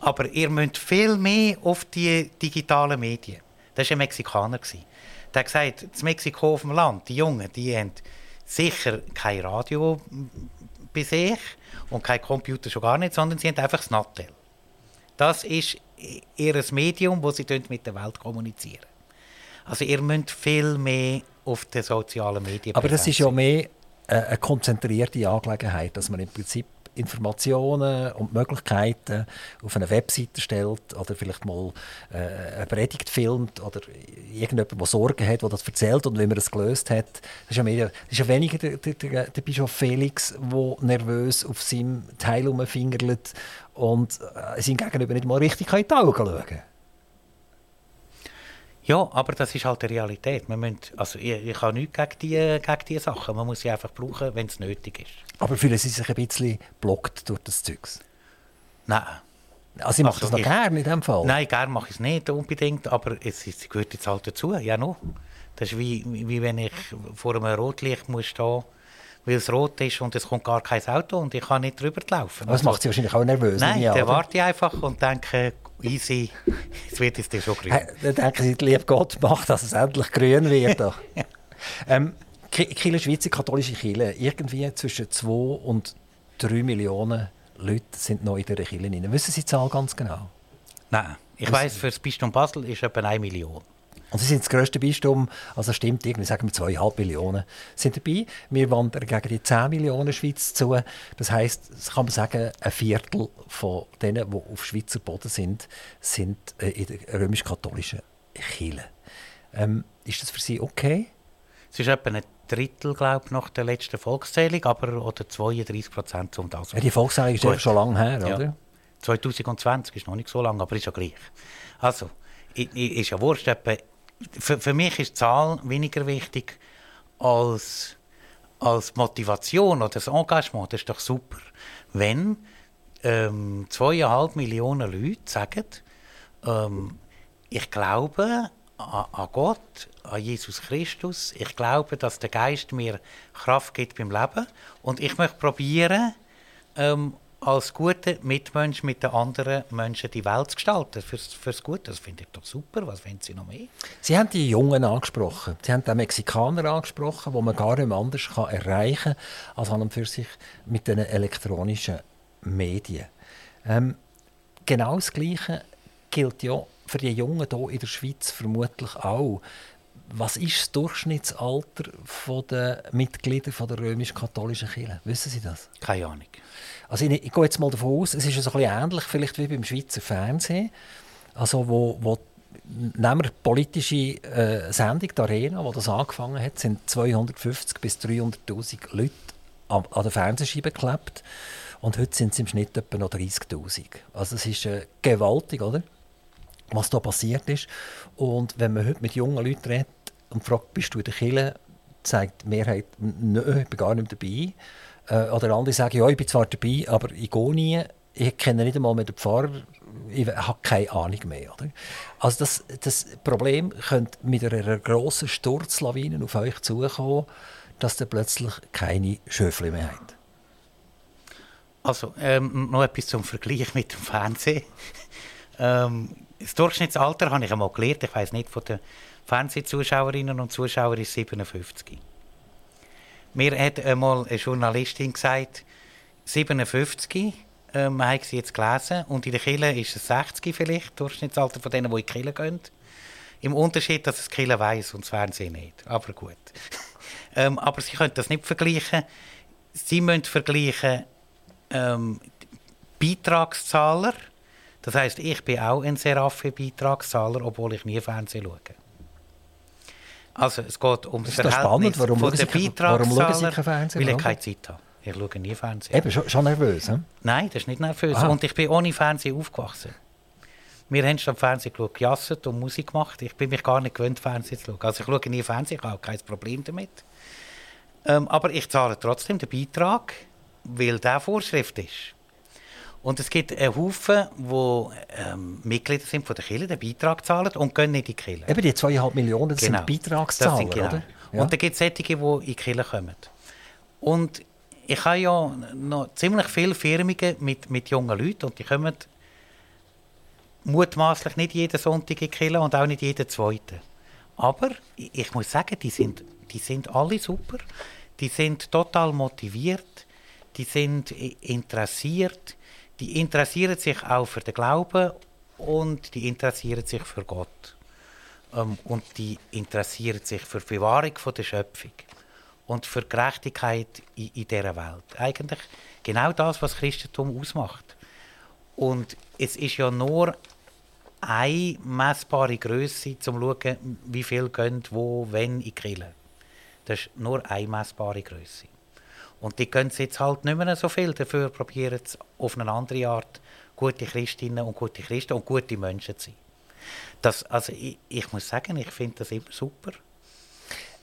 Aber ihr müsst viel mehr auf die digitalen Medien. Das war ein Mexikaner. Der hat gesagt, das Mexiko auf dem Land, die Jungen, die haben sicher kein Radio bei sich und kein Computer schon gar nicht, sondern sie haben einfach das Nattel. Das ist ihr Medium, wo sie mit der Welt kommunizieren. Also ihr müsst viel mehr auf den sozialen Medien Aber das ist ja mehr eine konzentrierte Angelegenheit, dass man im Prinzip Informationen und Möglichkeiten auf eine Webseite stellt oder vielleicht mal äh, eine Predigt filmt oder irgendjemand, der Sorgen hat, der das erzählt und wie man das gelöst hat. Das ist ja, mehr, das ist ja weniger der, der, der, Bischof Felix, der nervös auf seinem Teil rumfingert und äh, seinem Gegenüber nicht mal richtig in die Augen schauen kann. Ja, aber das ist halt die Realität. Man müssen, also ich, ich habe nichts gegen diese gegen die Sachen. Man muss sie einfach brauchen, wenn es nötig ist. Aber fühlen Sie sich ein bisschen blockt durch das Zeugs? Nein. Also Sie machen also das noch gerne in dem Fall? Nein, gerne mache ich es nicht unbedingt, aber es, es gehört jetzt halt dazu, ja noch. Das ist wie, wie wenn ich vor einem Rotlicht muss stehen weil es rot ist und es kommt gar kein Auto und ich kann nicht drüber laufen. Das macht Sie wahrscheinlich auch nervös. Nein, dann warte ich einfach und denke, easy, es wird jetzt schon grün. Dann denken Sie, lieb Gott, macht, dass es endlich grün wird. [LAUGHS] ähm, Kirche, Schweizer katholische Kirche, irgendwie zwischen 2 und 3 Millionen Leute sind noch in dieser Kirche. Wissen Sie die Zahl ganz genau? Nein, ich weiss, für das Bistum Basel ist etwa 1 Million. Und sie sind das grösste Bistum, also stimmt irgendwie, sagen wir zweieinhalb Millionen sind dabei. Wir wandern gegen die 10 Millionen Schweiz zu. Das heisst, das kann man sagen, ein Viertel von denen, die auf Schweizer Boden sind, sind äh, in der römisch-katholischen Kirche. Ähm, ist das für Sie okay? Es ist etwa ein Drittel, glaube ich, nach der letzten Volkszählung, aber oder 32 Prozent um das. Ja, die Volkszählung ist ja schon lange her, ja. oder? 2020 ist noch nicht so lange, aber ist ja gleich. Also, ist ja wurscht, etwa für, für mich ist die Zahl weniger wichtig als, als Motivation oder das Engagement. Das ist doch super, wenn ähm, zweieinhalb Millionen Leute sagen, ähm, ich glaube an, an, Gott, an Jesus Christus. Ich glaube, dass der Geist mir Kraft gibt beim Leben. Und ich möchte probieren, ähm, als guter Mitmensch mit den anderen Menschen die Welt zu gestalten. Fürs, fürs Gute, das finde ich doch super. Was wollen Sie noch mehr? Sie haben die Jungen angesprochen. Sie haben den Mexikaner angesprochen, wo man gar nicht anders kann erreichen kann, als an und für sich mit den elektronischen Medien. Ähm, genau das Gleiche gilt ja für die Jungen hier in der Schweiz vermutlich auch. Was ist das Durchschnittsalter der Mitglieder der römisch-katholischen Kirche? Wissen Sie das? Keine Ahnung. Also ich, ich gehe jetzt mal davon aus, es ist so ein bisschen ähnlich vielleicht wie beim Schweizer Fernsehen, also wo, wo nehmen wir die politische äh, Sendung, die Arena, die das angefangen hat, sind 250 bis 300'000 Leute an, an der Fernsehscheibe geklebt und heute sind es im Schnitt etwa noch 30'000. Also es ist äh, gewaltig, oder? was da passiert ist. Und wenn man heute mit jungen Leuten redet und fragt, bist du in der Kirche, sagt die Mehrheit, nö, ich bin gar nicht dabei. Äh, oder andere sagen, ja, ich bin zwar dabei, aber ich gehe nie. Ich kenne nicht einmal mehr den Pfarrer. Ich habe keine Ahnung mehr. Oder? Also das, das Problem könnte mit einer grossen Sturzlawine auf euch zukommen, dass ihr plötzlich keine Schöfli mehr habt. Also, ähm, noch etwas zum Vergleich mit dem Fernsehen. [LAUGHS] ähm, das Durchschnittsalter habe ich einmal gelernt, ich weiß nicht, von den Fernsehzuschauerinnen und Zuschauern ist 57. Mir hat einmal eine Journalistin gesagt, 57, ähm, haben sie jetzt gelesen, und in der Kille ist es 60 vielleicht, Durchschnittsalter von denen, die in die Kille gehen. Im Unterschied, dass es die Kille weiss und das Fernsehen nicht. Aber gut. [LAUGHS] ähm, aber sie können das nicht vergleichen. Sie müssen vergleichen ähm, Beitragszahler. Das heißt, ich bin auch ein Seraphi-Beitragszahler, obwohl ich nie Fernsehen schaue. Also es geht um das, das Verhältnis warum von den Beitragszahler, weil ich keine Zeit habe. Ich schaue nie Fernsehen. Eben, schon, schon nervös, he? Nein, das ist nicht nervös. Aha. Und ich bin ohne Fernsehen aufgewachsen. Wir haben schon Fernsehen geschaut, gejasset und Musik gemacht. Ich bin mich gar nicht gewöhnt, Fernsehen zu schauen. Also ich schaue nie Fernsehen, ich habe kein Problem damit. Ähm, aber ich zahle trotzdem den Beitrag, weil der Vorschrift ist. Und es gibt einen Haufen, die ähm, Mitglieder sind von der Kirche, den Beitrag zahlen und gehen nicht in die Kirche. Eben die zweieinhalb Millionen, das genau. sind Beitragszahler, das sind, genau. oder? Ja. Und dann gibt es solche, die in die Kirche kommen. Und ich habe ja noch ziemlich viele Firmungen mit, mit jungen Leuten und die kommen mutmaßlich nicht jeden Sonntag in die und auch nicht jeden zweiten. Aber ich muss sagen, die sind, die sind alle super. Die sind total motiviert. Die sind interessiert. Die interessieren sich auch für den Glauben und die interessieren sich für Gott. Ähm, und die interessieren sich für die Bewahrung von der Schöpfung und für Gerechtigkeit in, in dieser Welt. Eigentlich genau das, was Christentum ausmacht. Und es ist ja nur eine messbare Größe, um zu schauen, wie viel gehen wo, wenn in die Kirche. Das ist nur eine messbare Größe. Und die können jetzt halt nicht mehr so viel. Dafür probieren sie auf eine andere Art gute Christinnen und gute Christen und gute Menschen zu sein. Das, also ich, ich muss sagen, ich finde das immer super.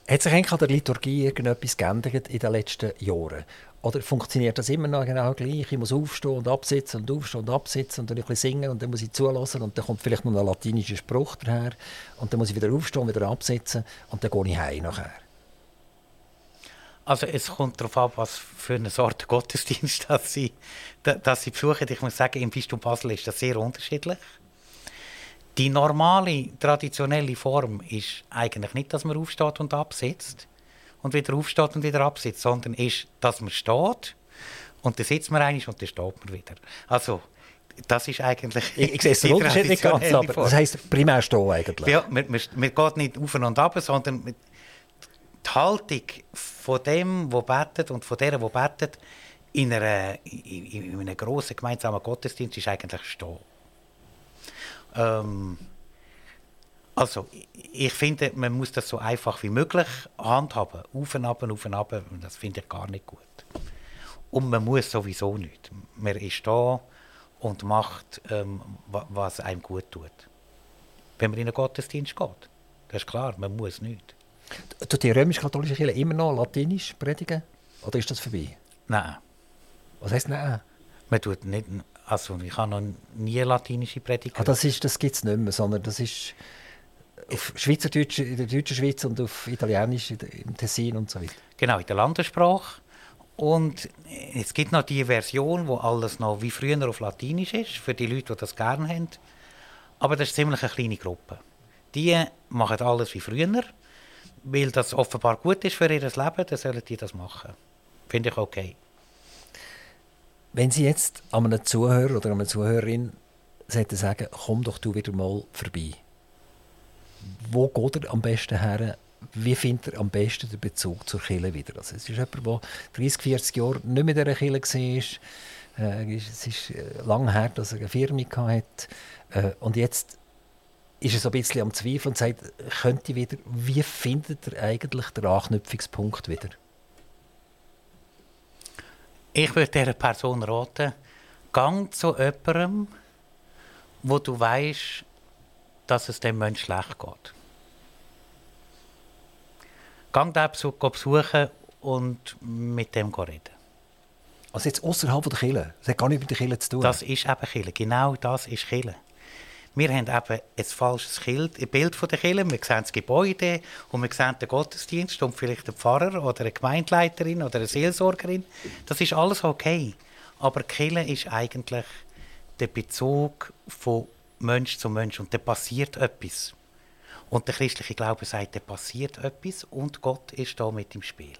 Hat sich eigentlich an der Liturgie irgendetwas geändert in den letzten Jahren? Oder funktioniert das immer noch genau gleich? Ich muss aufstehen und absitzen und aufstehen und absitzen und dann ein bisschen singen und dann muss ich zulassen und dann kommt vielleicht noch ein latinischer Spruch daher und dann muss ich wieder aufstehen und wieder absitzen und dann gehe ich heim nachher. Also es kommt darauf an, was für eine Sorte Gottesdienst [LAUGHS] das sie, dass sie besuchen. Ich muss sagen, im Bistum Basel ist das sehr unterschiedlich. Die normale, traditionelle Form ist eigentlich nicht, dass man aufsteht und absitzt und wieder aufsteht und wieder absitzt, sondern ist, dass man steht und dann sitzt man eigentlich und dann steht man wieder. Also, das ist eigentlich. Ich, ich sehe Unterschied nicht ganz, aber das heisst primär stehen eigentlich. Ja, man, man, man geht nicht auf und ab, sondern die Haltung von dem, der betet und von der, der betet, in, einer, in, in einem grossen gemeinsamen Gottesdienst ist eigentlich stehen. Ähm, also, ich finde, man muss das so einfach wie möglich handhaben. Auf und ab, auf und ab, das finde ich gar nicht gut. Und man muss sowieso nicht. Man ist da und macht, ähm, was einem gut tut. Wenn man in einen Gottesdienst geht. Das ist klar, man muss nicht. Tut die römisch-katholische Kirche immer noch Latinisch predigen? Oder ist das vorbei? Nein. Was heisst nein? Man tut nicht, also ich habe noch nie latinische Predigt ah, Das, das gibt es nicht mehr, sondern das ist auf Schweizerdeutsch in der deutschen Schweiz und auf Italienisch im Tessin und so weiter. Genau, in der Landessprache. Und es gibt noch die Version, wo alles noch wie früher auf Latinisch ist, für die Leute, die das gerne haben. Aber das ist ziemlich eine kleine Gruppe. Die machen alles wie früher, weil das offenbar gut ist für ihr Leben, dann sollen die das machen. Finde ich okay. Wenn Sie jetzt an einem Zuhörer oder einer Zuhörerin sagen, komm doch du wieder mal vorbei. Wo geht er am besten her? Wie findet er am besten den Bezug zur Kirche wieder? Also es ist jemand, der 30, 40 Jahre nicht mehr in dieser Kirche war. Äh, es ist äh, lange her, dass er eine Firma hatte. Äh, und jetzt ist er so ein bisschen am Zweifeln und sagt, könnte wieder, wie findet er eigentlich den Anknüpfungspunkt wieder? Ich würde dieser Person raten, gang zu jemandem, wo du weißt, dass es dem Menschen schlecht geht. Gang den besuchen und mit dem reden. Also jetzt außerhalb der Kille. Das hat gar nichts mit der Kille zu tun. Das ist eben Kille. Genau das ist Kille. Wir haben eben ein falsches Bild von der Kirche. Wir sehen das Gebäude und wir sehen den Gottesdienst und vielleicht den Pfarrer oder eine Gemeindeleiterin oder eine Seelsorgerin. Das ist alles okay. Aber Kirche ist eigentlich der Bezug von Mensch zu Mensch und da passiert etwas. Und der christliche Glaube sagt, da passiert etwas und Gott ist da mit im Spiel.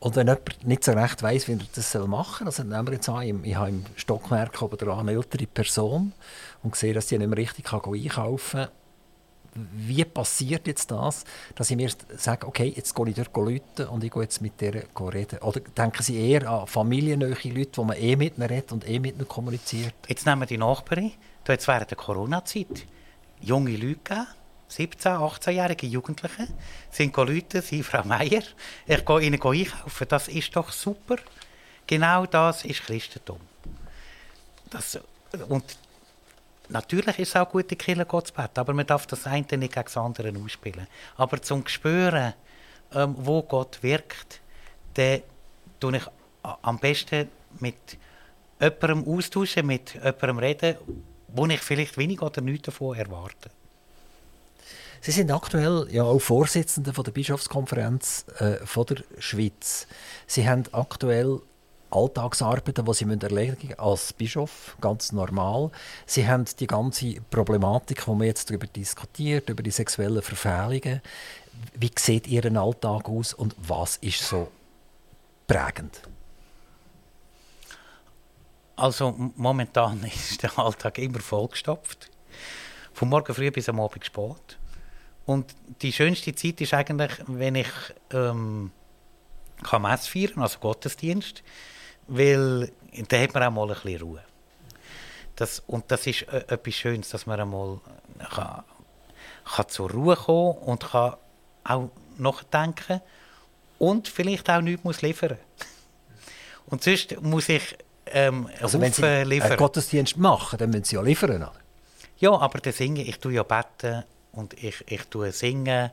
Und wenn jemand nicht so recht weiß, wie er das machen soll, also nehmen wir jetzt an, ich habe im Stockwerk oben dran eine ältere Person und sehe, dass sie nicht mehr richtig einkaufen kann, wie passiert jetzt das, dass ich mir sage, okay, jetzt gehe ich dort rufen und ich gehe jetzt mit der reden? Oder denken Sie eher an familiennähe Leute, die man eh mit ihnen redet und eh mit ihnen kommuniziert? Jetzt nehmen wir die Nachbarin, da jetzt während der Corona-Zeit junge Leute gegeben, 17-, 18-jährige Jugendliche sind Leute, sie Frau Meier, ich gehe ihnen einkaufen. Das ist doch super. Genau das ist Christentum. Das, und natürlich ist es auch gut, in Kirche zu beten, aber man darf das eine nicht gegen das andere ausspielen. Aber zum Spüren, ähm, wo Gott wirkt, dann tue ich am besten mit jemandem austauschen, mit jemandem reden, wo ich vielleicht wenig oder nichts davon erwarte. Sie sind aktuell ja auch Vorsitzende von der Bischofskonferenz äh, von der Schweiz. Sie haben aktuell Alltagsarbeiten, die Sie erledigen müssen als Bischof, ganz normal. Sie haben die ganze Problematik, die wir jetzt darüber diskutiert, über die sexuellen Verfehlungen. Wie sieht Ihr Alltag aus und was ist so prägend? Also momentan [LAUGHS] ist der Alltag immer vollgestopft. Von morgen früh bis am Abend spät. Und die schönste Zeit ist eigentlich, wenn ich ähm, kann Mess feiern, also Gottesdienst, weil da hat man auch mal ein bisschen Ruhe. Das, und das ist äh, etwas Schönes, dass man einmal kann, kann zur Ruhe kommen und kann auch nachdenken und vielleicht auch nichts muss liefern Und sonst muss ich ähm, also wenn Sie einen Gottesdienst machen, dann müssen Sie ja liefern, oder? Ja, aber das Singen, ich tue ja beten und ich, ich tue singen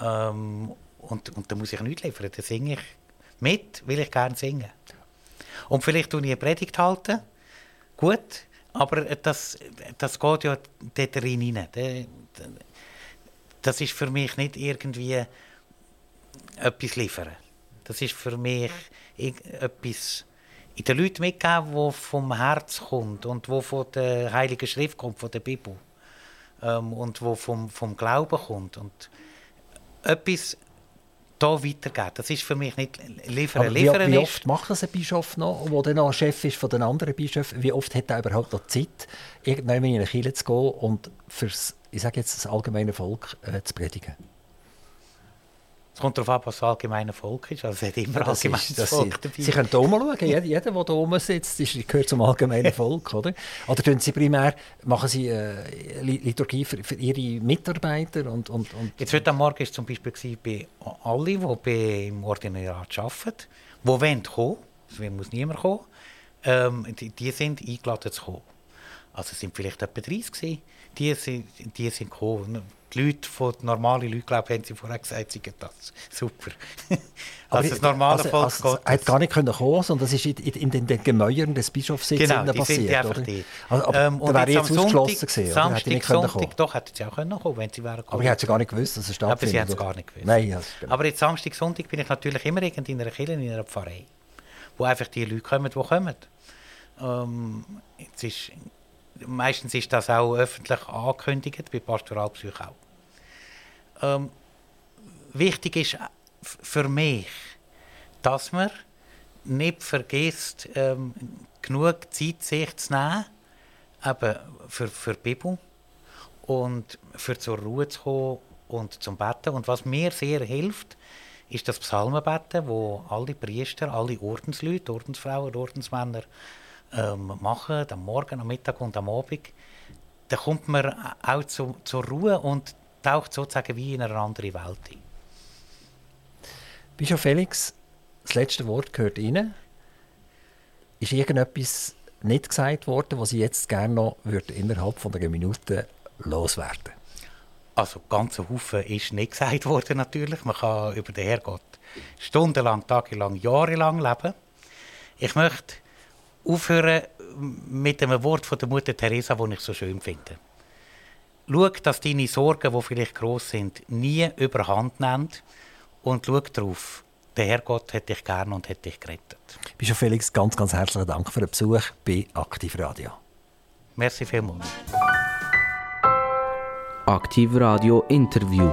ähm, und, und da muss ich nichts liefern. Da singe ich mit, will ich gerne singen. Und vielleicht tue ich eine Predigt halten, gut, aber das, das geht ja dort rein. Das ist für mich nicht irgendwie etwas liefern. Das ist für mich etwas in den Leuten mitgeben, wo vom Herz kommt und wo von der Heiligen Schrift kommt, von der Bibel ähm, und wo vom, vom Glauben kommt und etwas da weitergeben. Das ist für mich nicht liefern. Aber liefern wie, wie oft macht das ein Bischof noch, der dann noch Chef ist von den anderen Bischöfen? Wie oft hat er überhaupt noch Zeit, irgendwann in eine Kirche zu gehen und fürs, ich sage jetzt, das allgemeine Volk äh, zu predigen? Es kommt darauf ab, was das allgemeine Volk ist. Also es hat immer das allgemeines ist, Volk dabei. Sie können hier mal schauen. Jeder, jeder der hier oben sitzt, ist, gehört zum allgemeinen [LAUGHS] Volk. Oder, oder tun Sie primär, machen Sie äh, Liturgie für, für, Ihre Mitarbeiter? Und, und, und Jetzt heute Morgen war zum Beispiel bei allen, die im Ordinariat arbeiten, die wollen kommen, es muss niemand kommen, ähm, die, die sind eingeladen zu kommen. Also es sind vielleicht etwa 30 gewesen. Die sind, die sind gekommen die Leute, von normalen Leuten, glaube haben sie vorher gesagt, sie das super. [LAUGHS] also das normale also, Volk also, Gottes. hat gar nicht können kommen, sondern das ist in, in, in den Gemäuern des Bischofssitzes genau, passiert, oder? Also, aber ähm, da wäre jetzt ausgeschlossen gewesen, Samstag, oder? Sonntag, kommen. doch, hätten sie auch können kommen, wenn sie wären gekommen. Aber ich hätte gar nicht gewusst, dass es stattfindet. Aber sie haben es gar nicht gewusst. Nein, genau. Aber jetzt Samstag, Sonntag bin ich natürlich immer in einer Kirche, in einer Pfarrei, wo einfach die Leute kommen, die kommen. Ähm, jetzt ist meistens ist das auch öffentlich angekündigt, bei Pastoralbesuch auch. Ähm, wichtig ist für mich, dass man nicht vergisst, ähm, genug Zeit sich zu nehmen, eben für, für die Bibel und für zur Ruhe zu kommen und zum Betten. Und was mir sehr hilft, ist das Psalmenbetten, wo alle Priester, alle Ordensleute, Ordensfrauen, Ordensmänner ähm, machen, am Morgen, am Mittag und am Abend, da kommt man auch zu, zur Ruhe und taucht sozusagen wie in eine andere Welt ein. Bischof Felix, das letzte Wort gehört Ihnen. Ist irgendetwas nicht gesagt worden, was Sie jetzt gerne noch innerhalb von einer Minute loswerden Also ganz Haufen ist nicht gesagt worden natürlich. Man kann über den Herrgott stundenlang, tagelang, jahrelang leben. Ich möchte aufhören mit einem Wort von der Mutter Teresa, das ich so schön finde. Schau, dass deine Sorgen, die vielleicht gross sind, nie überhand nehmen und schau darauf, der Herrgott hat dich gern und hat dich gerettet. Bischof Felix, ganz, ganz herzlichen Dank für den Besuch bei Aktiv Radio. Merci vielmals. Aktiv Radio Interview.